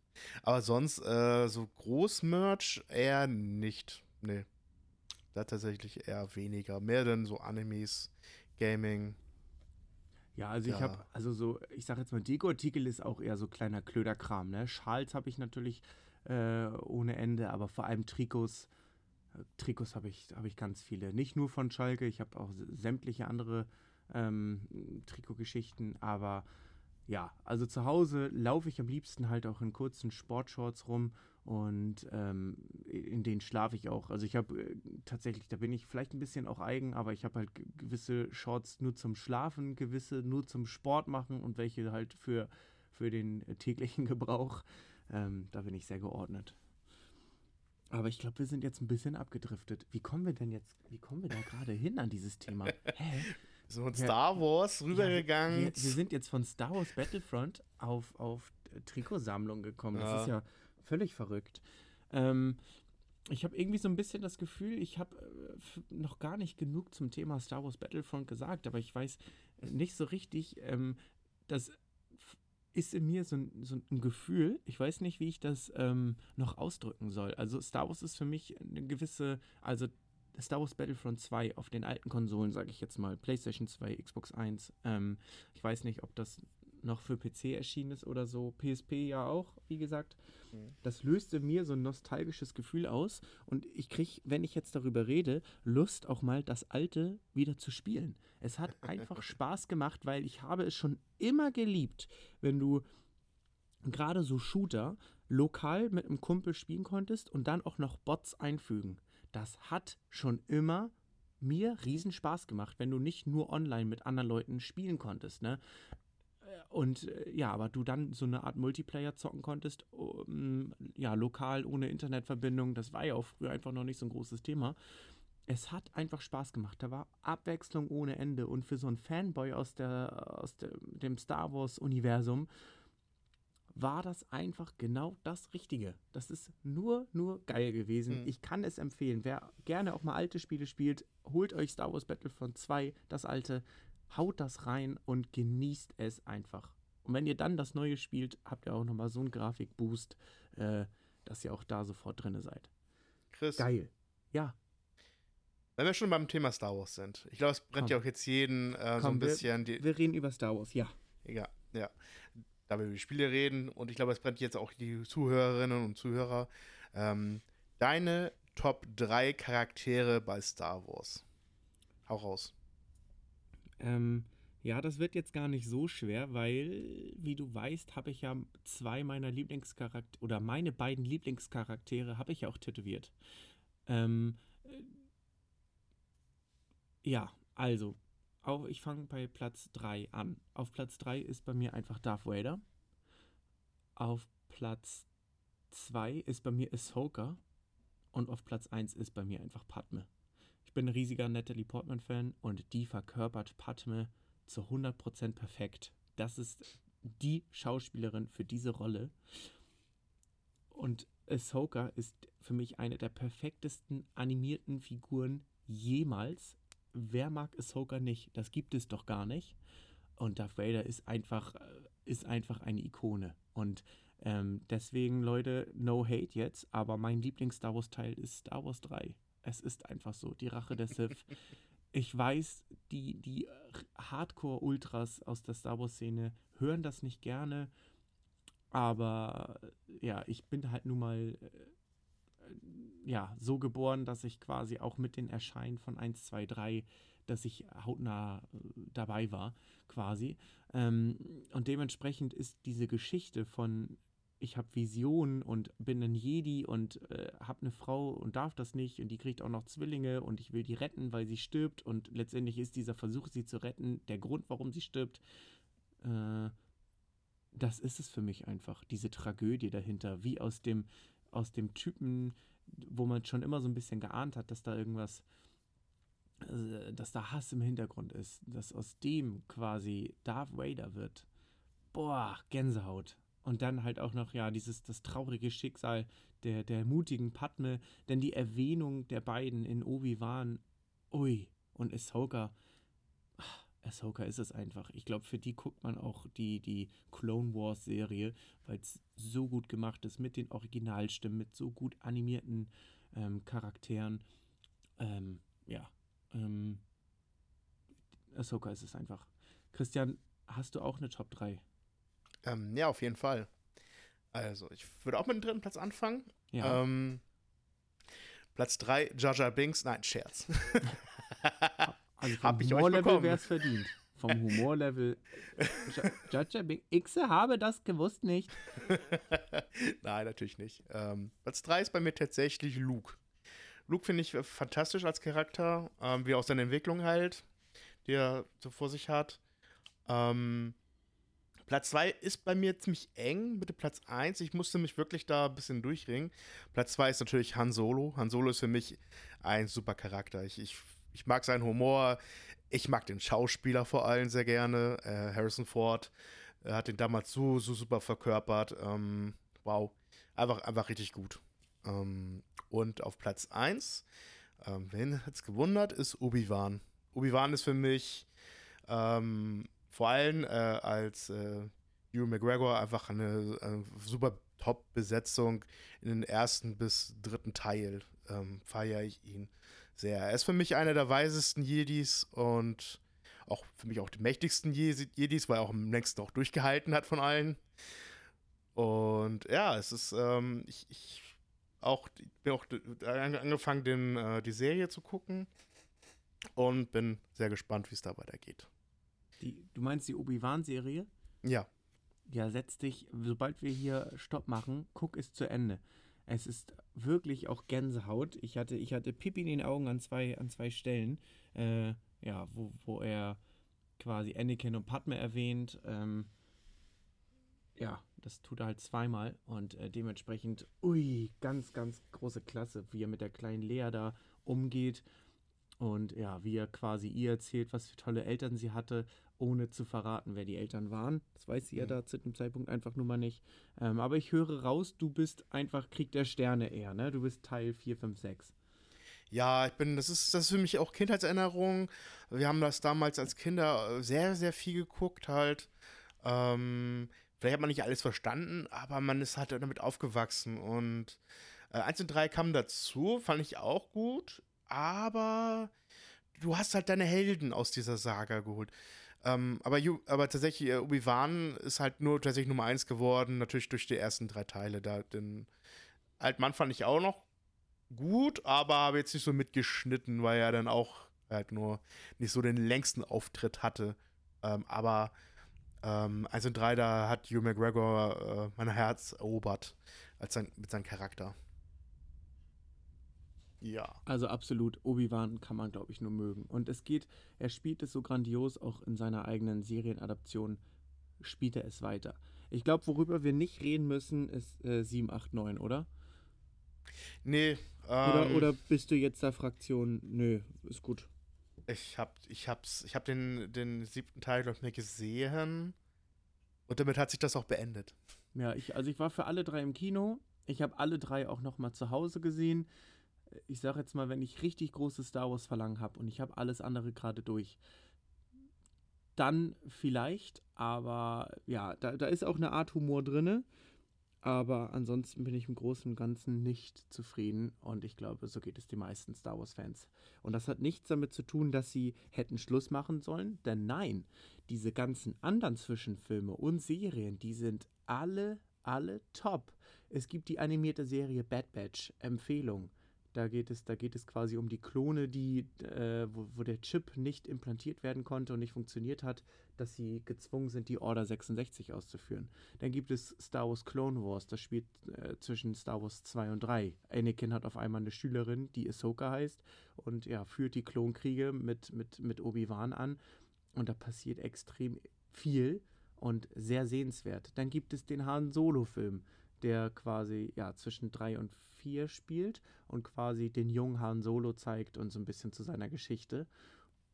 Aber sonst, äh, so Groß-Merch eher nicht. Nee. Da tatsächlich eher weniger. Mehr denn so Animes, Gaming. Ja, also ich Ja. habe, also so, ich sag jetzt mal, Deko-Artikel ist auch eher so kleiner Klöderkram, ne? Schals habe ich natürlich äh, ohne Ende, aber vor allem Trikots. Trikots habe ich, habe ich ganz viele. Nicht nur von Schalke, ich habe auch sämtliche andere ähm, Trikotgeschichten, aber ja, also zu Hause laufe ich am liebsten halt auch in kurzen Sportshorts rum und ähm, in denen schlafe ich auch. Also ich habe äh, tatsächlich, da bin ich vielleicht ein bisschen auch eigen, aber ich habe halt ge- gewisse Shorts nur zum Schlafen, gewisse nur zum Sport machen und welche halt für, für den äh, täglichen Gebrauch. Ähm, da bin ich sehr geordnet. Aber ich glaube, wir sind jetzt ein bisschen abgedriftet. Wie kommen wir denn jetzt, wie kommen wir da gerade hin an dieses Thema? Hä? So in Ja. Star Wars Ja, rübergegangen. wir, wir sind jetzt von Star Wars Battlefront auf, auf Trikotsammlung gekommen. Das Ja. ist ja völlig verrückt. Ähm, ich habe irgendwie so ein bisschen das Gefühl, ich habe äh, noch gar nicht genug zum Thema Star Wars Battlefront gesagt, aber ich weiß nicht so richtig, ähm, das f- ist in mir so ein, so ein Gefühl, ich weiß nicht, wie ich das ähm, noch ausdrücken soll. Also Star Wars ist für mich eine gewisse, also Star Wars Battlefront 2 auf den alten Konsolen, sage ich jetzt mal, PlayStation 2, Xbox 1. Ähm, ich weiß nicht, ob das noch für PC erschienen ist oder so. PSP ja auch, wie gesagt. Mhm. Das löste mir so ein nostalgisches Gefühl aus und ich kriege, wenn ich jetzt darüber rede, Lust auch mal das alte wieder zu spielen. Es hat einfach Spaß gemacht, weil ich habe es schon immer geliebt, wenn du gerade so Shooter lokal mit einem Kumpel spielen konntest und dann auch noch Bots einfügen. Das hat schon immer mir riesen Spaß gemacht, wenn du nicht nur online mit anderen Leuten spielen konntest, ne? Und äh, ja, aber du dann so eine Art Multiplayer zocken konntest, um, ja, lokal ohne Internetverbindung, das war ja auch früher einfach noch nicht so ein großes Thema. Es hat einfach Spaß gemacht. Da war Abwechslung ohne Ende. Und für so einen Fanboy aus, der, aus der, dem Star Wars-Universum war das einfach genau das Richtige. Das ist nur, nur geil gewesen. Mhm. Ich kann es empfehlen. Wer gerne auch mal alte Spiele spielt, holt euch Star Wars Battlefront 2, das alte, haut das rein und genießt es einfach. Und wenn ihr dann das neue spielt, habt ihr auch nochmal so einen Grafikboost, äh, dass ihr auch da sofort drin seid. Chris, Geil. Ja, wenn wir schon beim Thema Star Wars sind, ich glaube, es brennt Komm. ja auch jetzt jeden äh, so Komm, ein wir- bisschen die. wir reden über Star Wars, ja. Ja, ja. da wir über die Spiele reden und ich glaube, es brennt jetzt auch die Zuhörerinnen und Zuhörer. Ähm, deine Top 3 Charaktere bei Star Wars. Hau raus. Ähm, ja, das wird jetzt gar nicht so schwer, weil, wie du weißt, habe ich ja zwei meiner Lieblingscharaktere oder meine beiden Lieblingscharaktere habe ich ja auch tätowiert. Ähm, äh, ja, also, auch ich fange bei Platz 3 an. Auf Platz 3 ist bei mir einfach Darth Vader. Auf Platz 2 ist bei mir Ahsoka. Und auf Platz 1 ist bei mir einfach Padme. Ich bin ein riesiger Natalie Portman-Fan und die verkörpert Padme zu 100% perfekt. Das ist die Schauspielerin für diese Rolle. Und Ahsoka ist für mich eine der perfektesten animierten Figuren jemals. Wer mag Ahsoka nicht? Das gibt es doch gar nicht. Und Darth Vader ist einfach, äh, ist einfach eine Ikone. Und ähm, deswegen, Leute, no hate jetzt, aber mein Lieblings-Star Wars-Teil ist Star Wars 3. Es ist einfach so, die Rache der Sith. ich weiß, die, die Hardcore-Ultras aus der Star Wars-Szene hören das nicht gerne, aber ja, ich bin halt nun mal äh, ja, so geboren, dass ich quasi auch mit den Erscheinen von 1, 2, 3, dass ich hautnah äh, dabei war, quasi. Ähm, und dementsprechend ist diese Geschichte von ich habe Visionen und bin ein Jedi und äh, habe eine Frau und darf das nicht und die kriegt auch noch Zwillinge und ich will die retten, weil sie stirbt und letztendlich ist dieser Versuch, sie zu retten, der Grund, warum sie stirbt. Äh, das ist es für mich einfach, diese Tragödie dahinter, wie aus dem, aus dem Typen, wo man schon immer so ein bisschen geahnt hat, dass da irgendwas, äh, dass da Hass im Hintergrund ist, dass aus dem quasi Darth Vader wird. Boah, Gänsehaut. Und dann halt auch noch, ja, dieses, das traurige Schicksal der, der mutigen Padme, denn die Erwähnung der beiden in Obi-Wan, ui, und Ahsoka, Ahsoka ist es einfach. Ich glaube, für die guckt man auch die, die Clone Wars Serie, weil es so gut gemacht ist mit den Originalstimmen, mit so gut animierten ähm, Charakteren. Ähm, ja, ähm, Ahsoka ist es einfach. Christian, hast du auch eine Top 3? Ähm, ja, auf jeden Fall. Also, ich würde auch mit dem dritten Platz anfangen. Ja. Ähm, Platz 3, Jaja Binks. Nein, Scherz. also vom Humorlevel wäre es verdient. Vom Humorlevel. Jaja Binks. Ich habe das gewusst nicht. Nein, natürlich nicht. Ähm, Platz 3 ist bei mir tatsächlich Luke. Luke finde ich fantastisch als Charakter, ähm, wie auch seine Entwicklung halt, die er so vor sich hat. Ähm, Platz 2 ist bei mir ziemlich eng mit dem Platz 1. Ich musste mich wirklich da ein bisschen durchringen. Platz 2 ist natürlich Han Solo. Han Solo ist für mich ein super Charakter. Ich, ich, ich mag seinen Humor. Ich mag den Schauspieler vor allem sehr gerne. Äh, Harrison Ford äh, hat den damals so, so super verkörpert. Ähm, wow. Einfach, einfach richtig gut. Ähm, und auf Platz 1, ähm, wen hat es gewundert, ist Obi-Wan. Obi-Wan ist für mich ähm, vor allem äh, als äh, Hugh McGregor einfach eine, eine super Top-Besetzung in den ersten bis dritten Teil ähm, feiere ich ihn sehr. Er ist für mich einer der weisesten Jedis und auch für mich auch die mächtigsten Jedis, weil er auch am längsten auch durchgehalten hat von allen. Und ja, es ist, ähm, ich, ich auch, bin auch angefangen, den, äh, die Serie zu gucken und bin sehr gespannt, wie es da weitergeht. Die, du meinst die Obi-Wan-Serie? Ja. Ja, setz dich, sobald wir hier Stopp machen, guck es zu Ende. Es ist wirklich auch Gänsehaut. Ich hatte, ich hatte Pipi in den Augen an zwei, an zwei Stellen, äh, ja, wo, wo er quasi Anakin und Padme erwähnt. Ähm, ja, das tut er halt zweimal und äh, dementsprechend, ui, ganz, ganz große Klasse, wie er mit der kleinen Lea da umgeht und ja, wie er quasi ihr erzählt, was für tolle Eltern sie hatte ohne zu verraten, wer die Eltern waren. Das weiß sie mhm. ja da zu dem Zeitpunkt einfach nur mal nicht. Ähm, aber ich höre raus, du bist einfach Krieg der Sterne eher, ne? Du bist Teil 4, 5, 6. Ja, ich bin, das ist, das ist für mich auch Kindheitserinnerung. Wir haben das damals als Kinder sehr, sehr viel geguckt halt. Ähm, vielleicht hat man nicht alles verstanden, aber man ist halt damit aufgewachsen. Und äh, 1 und 3 kamen dazu, fand ich auch gut, aber du hast halt deine Helden aus dieser Saga geholt. Ähm, aber, aber tatsächlich, äh, Obi-Wan ist halt nur tatsächlich Nummer eins geworden, natürlich durch die ersten drei Teile. Da, den Altmann fand ich auch noch gut, aber habe jetzt nicht so mitgeschnitten, weil er dann auch halt nur nicht so den längsten Auftritt hatte. Ähm, aber ähm, 1 und 3, da hat Hugh McGregor äh, mein Herz erobert als sein, mit seinem Charakter. Ja. Also absolut, Obi-Wan kann man, glaube ich, nur mögen. Und es geht, er spielt es so grandios, auch in seiner eigenen Serienadaption spielt er es weiter. Ich glaube, worüber wir nicht reden müssen, ist äh, 789, oder? Nee. Ähm, oder, oder bist du jetzt der Fraktion, nö, ist gut. Ich hab, ich hab's, ich hab den, den siebten Teil, glaube ich, mir gesehen. Und damit hat sich das auch beendet. Ja, ich, also ich war für alle drei im Kino. Ich habe alle drei auch noch mal zu Hause gesehen ich sage jetzt mal, wenn ich richtig großes Star Wars Verlangen habe und ich habe alles andere gerade durch, dann vielleicht, aber ja, da, da ist auch eine Art Humor drin. Aber ansonsten bin ich im Großen und Ganzen nicht zufrieden und ich glaube, so geht es den meisten Star Wars-Fans. Und das hat nichts damit zu tun, dass sie hätten Schluss machen sollen, denn nein, diese ganzen anderen Zwischenfilme und Serien, die sind alle, alle top. Es gibt die animierte Serie Bad Batch, Empfehlung. Da geht es, da geht es quasi um die Klone, die, äh, wo, wo, der Chip nicht implantiert werden konnte und nicht funktioniert hat, dass sie gezwungen sind, die Order 66 auszuführen. Dann gibt es Star Wars Clone Wars, das spielt äh, zwischen Star Wars 2 und 3. Anakin hat auf einmal eine Schülerin, die Ahsoka heißt, und ja, führt die Klonkriege mit, mit, mit Obi-Wan an. Und da passiert extrem viel und sehr sehenswert. Dann gibt es den Han Solo-Film, der quasi ja zwischen 3 und 4 4 spielt und quasi den jungen Han Solo zeigt und so ein bisschen zu seiner Geschichte.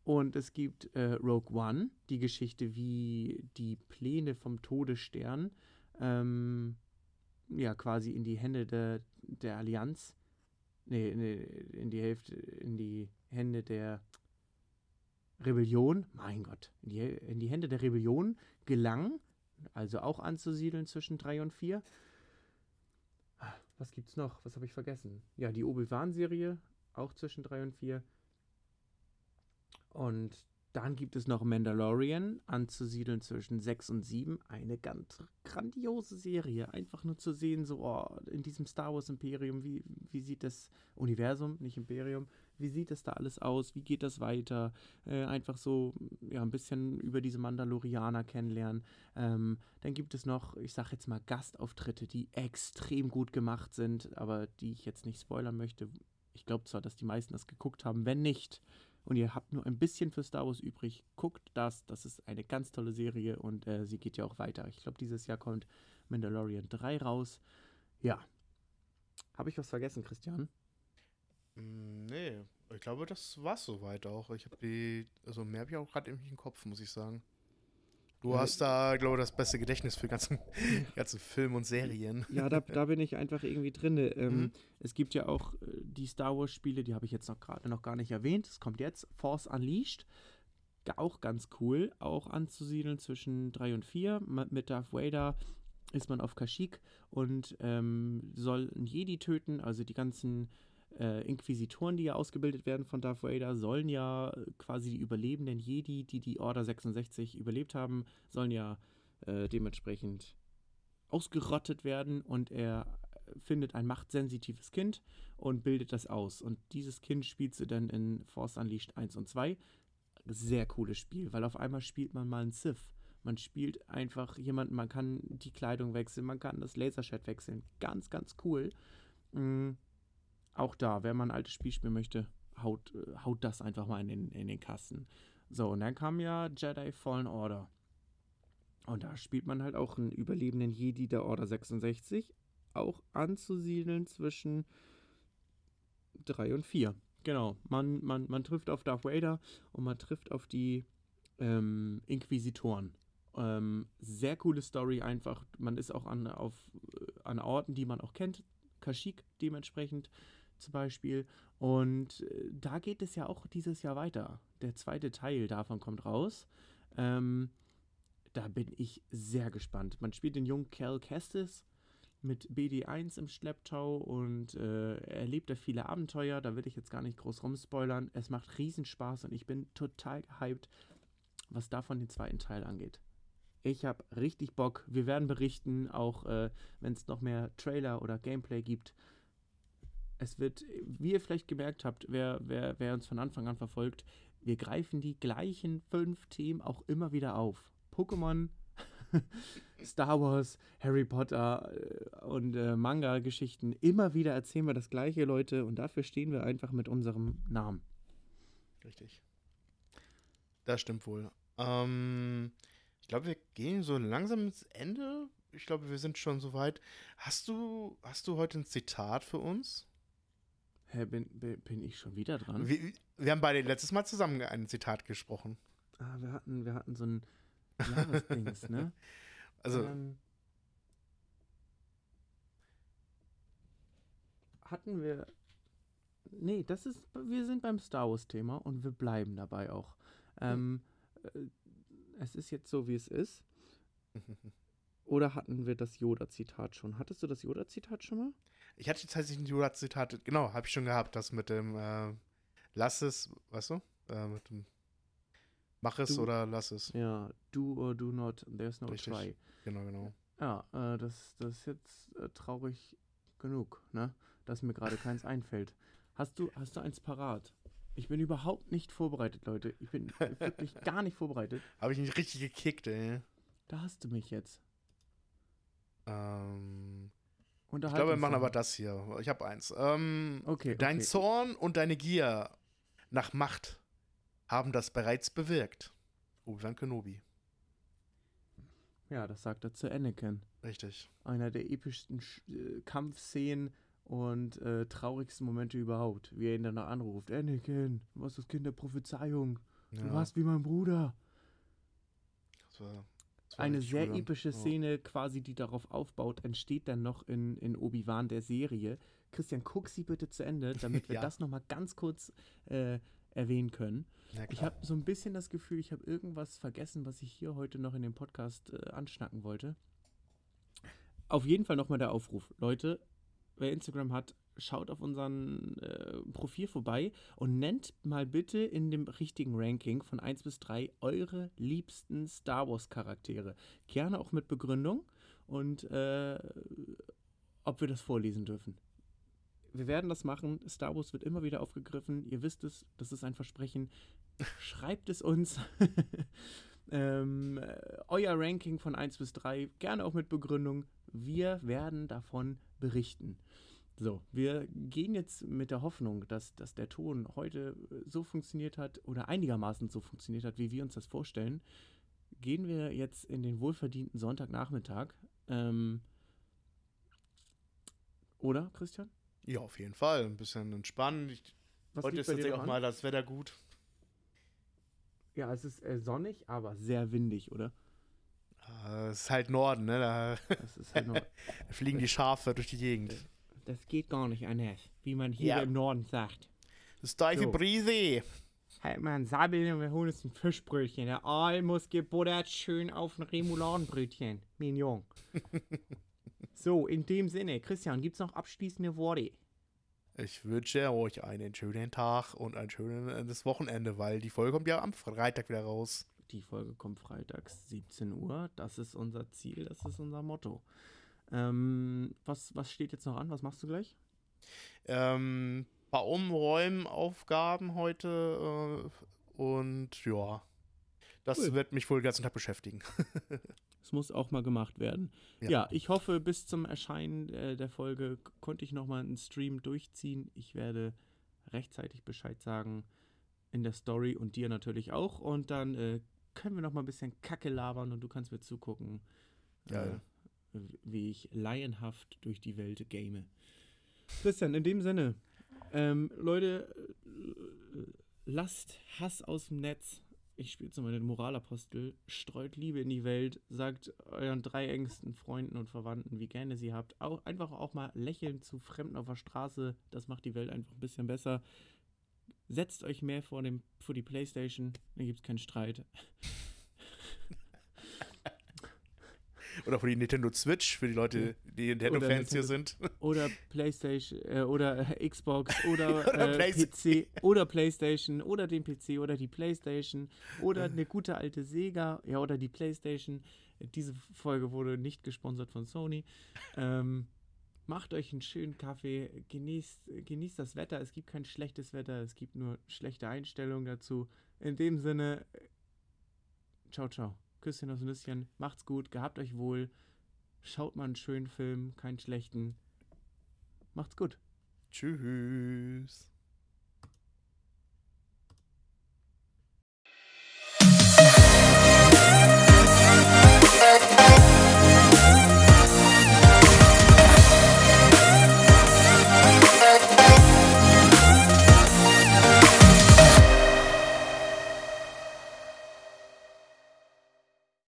Und es gibt äh, Rogue One, die Geschichte, wie die Pläne vom Todesstern ähm, ja quasi in die Hände der, der Allianz, nee, nee, in die Hälfte, in die Hände der Rebellion, mein Gott, in die, in die Hände der Rebellion gelangen, also auch anzusiedeln zwischen 3 und 4 was gibt's noch? Was habe ich vergessen? Ja, die Obi-Wan-Serie, auch zwischen 3 und 4. Und dann gibt es noch Mandalorian, anzusiedeln zwischen 6 und 7. Eine ganz grandiose Serie. Einfach nur zu sehen, so oh, in diesem Star Wars Imperium, wie, wie sieht das Universum, nicht Imperium, wie sieht das da alles aus? Wie geht das weiter? Äh, einfach so ja, ein bisschen über diese Mandalorianer kennenlernen. Ähm, dann gibt es noch, ich sag jetzt mal, Gastauftritte, die extrem gut gemacht sind, aber die ich jetzt nicht spoilern möchte. Ich glaube zwar, dass die meisten das geguckt haben. Wenn nicht, und ihr habt nur ein bisschen für Star Wars übrig, guckt das. Das ist eine ganz tolle Serie und äh, sie geht ja auch weiter. Ich glaube, dieses Jahr kommt Mandalorian 3 raus. Ja. Habe ich was vergessen, Christian? Mm, nee, ich glaube, das war soweit auch. Ich habe die, also mehr habe ich auch gerade im Kopf, muss ich sagen. Du hast da, glaube ich, das beste Gedächtnis für ganzen, ganzen Film und Serien. Ja, da, da bin ich einfach irgendwie drin. Ähm, mhm. Es gibt ja auch äh, die Star Wars-Spiele, die habe ich jetzt noch gerade noch gar nicht erwähnt. Es kommt jetzt Force Unleashed. Auch ganz cool, auch anzusiedeln zwischen 3 und 4. Mit Darth Vader ist man auf Kashyyyk und ähm, soll einen Jedi töten, also die ganzen äh, Inquisitoren, die ja ausgebildet werden von Darth Vader, sollen ja quasi die überlebenden Jedi, die die Order 66 überlebt haben, sollen ja äh, dementsprechend ausgerottet werden und er findet ein machtsensitives Kind und bildet das aus. Und dieses Kind spielt sie dann in Force Unleashed 1 und 2. Sehr cooles Spiel, weil auf einmal spielt man mal einen Sith. Man spielt einfach jemanden, man kann die Kleidung wechseln, man kann das Lasershot wechseln. Ganz, ganz cool. Mhm auch da, wer mal ein altes Spiel spielen möchte, haut, äh, haut das einfach mal in den, in den Kasten. So, und dann kam ja Jedi Fallen Order. Und da spielt man halt auch einen überlebenden Jedi der Order 66, auch anzusiedeln zwischen 3 und 4. Genau, man, man, man trifft auf Darth Vader und man trifft auf die ähm, Inquisitoren. Ähm, sehr coole Story einfach. Man ist auch an, auf, äh, an Orten, die man auch kennt. Kashyyyk dementsprechend zum Beispiel. Und äh, da geht es ja auch dieses Jahr weiter. Der zweite Teil davon kommt raus. Ähm, da bin ich sehr gespannt. Man spielt den jungen Cal Kestis mit BD1 im Schlepptau und äh, erlebt da viele Abenteuer. Da will ich jetzt gar nicht groß rumspoilern. Es macht Riesenspaß und ich bin total gehypt was davon den zweiten Teil angeht. Ich habe richtig Bock. Wir werden berichten, auch äh, wenn es noch mehr Trailer oder Gameplay gibt. Es wird, wie ihr vielleicht gemerkt habt, wer, wer, wer uns von Anfang an verfolgt, wir greifen die gleichen fünf Themen auch immer wieder auf. Pokémon, Star Wars, Harry Potter äh, und äh, Manga-Geschichten. Immer wieder erzählen wir das gleiche, Leute, und dafür stehen wir einfach mit unserem Namen. Richtig. Das stimmt wohl. Ähm, ich glaube, wir gehen so langsam ins Ende. Ich glaube, wir sind schon so weit. Hast du, hast du heute ein Zitat für uns? Hä, bin, bin ich schon wieder dran? Wir, wir haben beide letztes Mal zusammen ein Zitat gesprochen. Ah, wir hatten, wir hatten so ein Jahresdings, ne? Also, Ähm, hatten wir. Nee, das ist. Wir sind beim Star Wars-Thema und wir bleiben dabei auch. Ähm, äh, es ist jetzt so, wie es ist. Oder hatten wir das Yoda-Zitat schon? Hattest du das Yoda-Zitat schon mal? Ich hatte tatsächlich ein Yoda-Zitat, genau, habe ich schon gehabt, das mit dem äh, Lass es, weißt du? Äh, mit dem Mach es Du- oder lass es. Ja, do or do not, there's no Richtig. try. Genau, genau. Ja, äh, das, das ist jetzt äh, traurig genug, ne? Dass mir gerade keins einfällt. Hast du, hast du eins parat? Ich bin überhaupt nicht vorbereitet, Leute. Ich bin wirklich gar nicht vorbereitet. Habe ich mich richtig gekickt, ey. Da hast du mich jetzt. Ähm, ich glaube, wir machen aber das hier. Ich habe eins. Ähm, Okay, Dein okay. Zorn und deine Gier nach Macht haben das bereits bewirkt. Obi-Wan Kenobi. Ja, das sagt er zu Anakin. Richtig. Einer der epischsten Sch äh, Kampfszenen und äh, traurigsten Momente überhaupt. Wie er ihn danach anruft. Anakin, du warst das Kind der Prophezeiung. Du Ja, warst wie mein Bruder. das war Eine sehr ja. epische Ja. Szene, quasi, die darauf aufbaut, entsteht dann noch in, in Obi-Wan der Serie. Christian, guck sie bitte zu Ende, damit wir Ja. das nochmal ganz kurz äh, erwähnen können. Ja, Ich habe so ein bisschen das Gefühl, ich habe irgendwas vergessen, was ich hier heute noch in dem Podcast äh, anschnacken wollte. Auf jeden Fall nochmal der Aufruf. Leute, wer Instagram hat, schaut auf unseren äh, Profil vorbei und nennt mal bitte in dem richtigen Ranking von 1 bis 3 eure liebsten Star Wars Charaktere. Gerne auch mit Begründung und äh, ob wir das vorlesen dürfen. Wir werden das machen. Star Wars wird immer wieder aufgegriffen. Ihr wisst es, das ist ein Versprechen. Schreibt es uns. ähm, äh, euer Ranking von 1 bis 3, gerne auch mit Begründung. Wir werden davon berichten. So, wir gehen jetzt mit der Hoffnung, dass, dass der Ton heute so funktioniert hat oder einigermaßen so funktioniert hat, wie wir uns das vorstellen. Gehen wir jetzt in den wohlverdienten Sonntagnachmittag. Ähm, oder, Christian? Ja, auf jeden Fall. Ein bisschen entspannen. Ich, Was heute ist tatsächlich auch an? mal das Wetter gut. Ja, es ist äh, sonnig, aber sehr windig, oder? Äh, Es ist halt Norden, ne? Da halt noch, fliegen die Schafe durch die Gegend. Das geht gar nicht anders, wie man hier Ja. im Norden sagt. Das ist steife So. Brise. Halt mal ein Sabel und wir holen uns ein Fischbrötchen. Der Aal muss gebuttert schön auf ein Remouladenbrötchen. Mignon. so, in dem Sinne, Christian, gibt's noch abschließende Worte? Ich wünsche euch einen schönen Tag und ein schönes Wochenende, weil die Folge kommt ja am Freitag wieder raus. Die Folge kommt freitags 17 Uhr. Das ist unser Ziel, das ist unser Motto. Ähm, was, was steht jetzt noch an? Was machst du gleich? Ähm, paar Umräumaufgaben heute äh, und ja, das Cool. wird mich wohl den ganzen Tag beschäftigen. Es muss auch mal gemacht werden. Ja. Ja, ich hoffe, bis zum Erscheinen äh, der Folge konnte ich nochmal einen Stream durchziehen. Ich werde rechtzeitig Bescheid sagen in der Story und dir natürlich auch. Und dann äh, können wir nochmal ein bisschen Kacke labern und du kannst mir zugucken, Geil. Wie ich laienhaft durch die Welt game. Christian, in dem Sinne, ähm, Leute, äh, lasst Hass aus dem Netz. Ich spiele mal den Moralapostel. Streut Liebe in die Welt. Sagt euren drei engsten Freunden und Verwandten, wie gerne sie habt. Auch, einfach auch mal lächeln zu Fremden auf der Straße. Das macht die Welt einfach ein bisschen besser. Setzt euch mehr vor, dem, vor die Playstation. Dann gibt es keinen Streit. Oder für die Nintendo Switch, für die Leute, die Nintendo-Fans hier sind. Oder Playstation, äh, oder äh, Xbox, oder, oder äh, PC, oder Playstation, oder den PC, oder die Playstation, oder eine gute alte Sega, ja, oder die Playstation. Diese Folge wurde nicht gesponsert von Sony. Ähm, macht euch einen schönen Kaffee, genießt, genießt das Wetter. Es gibt kein schlechtes Wetter, es gibt nur schlechte Einstellungen dazu. In dem Sinne, ciao, ciao. Küsschen aus Nüsschen, macht's gut, gehabt euch wohl. Schaut mal einen schönen Film, keinen schlechten. Macht's gut. Tschüss.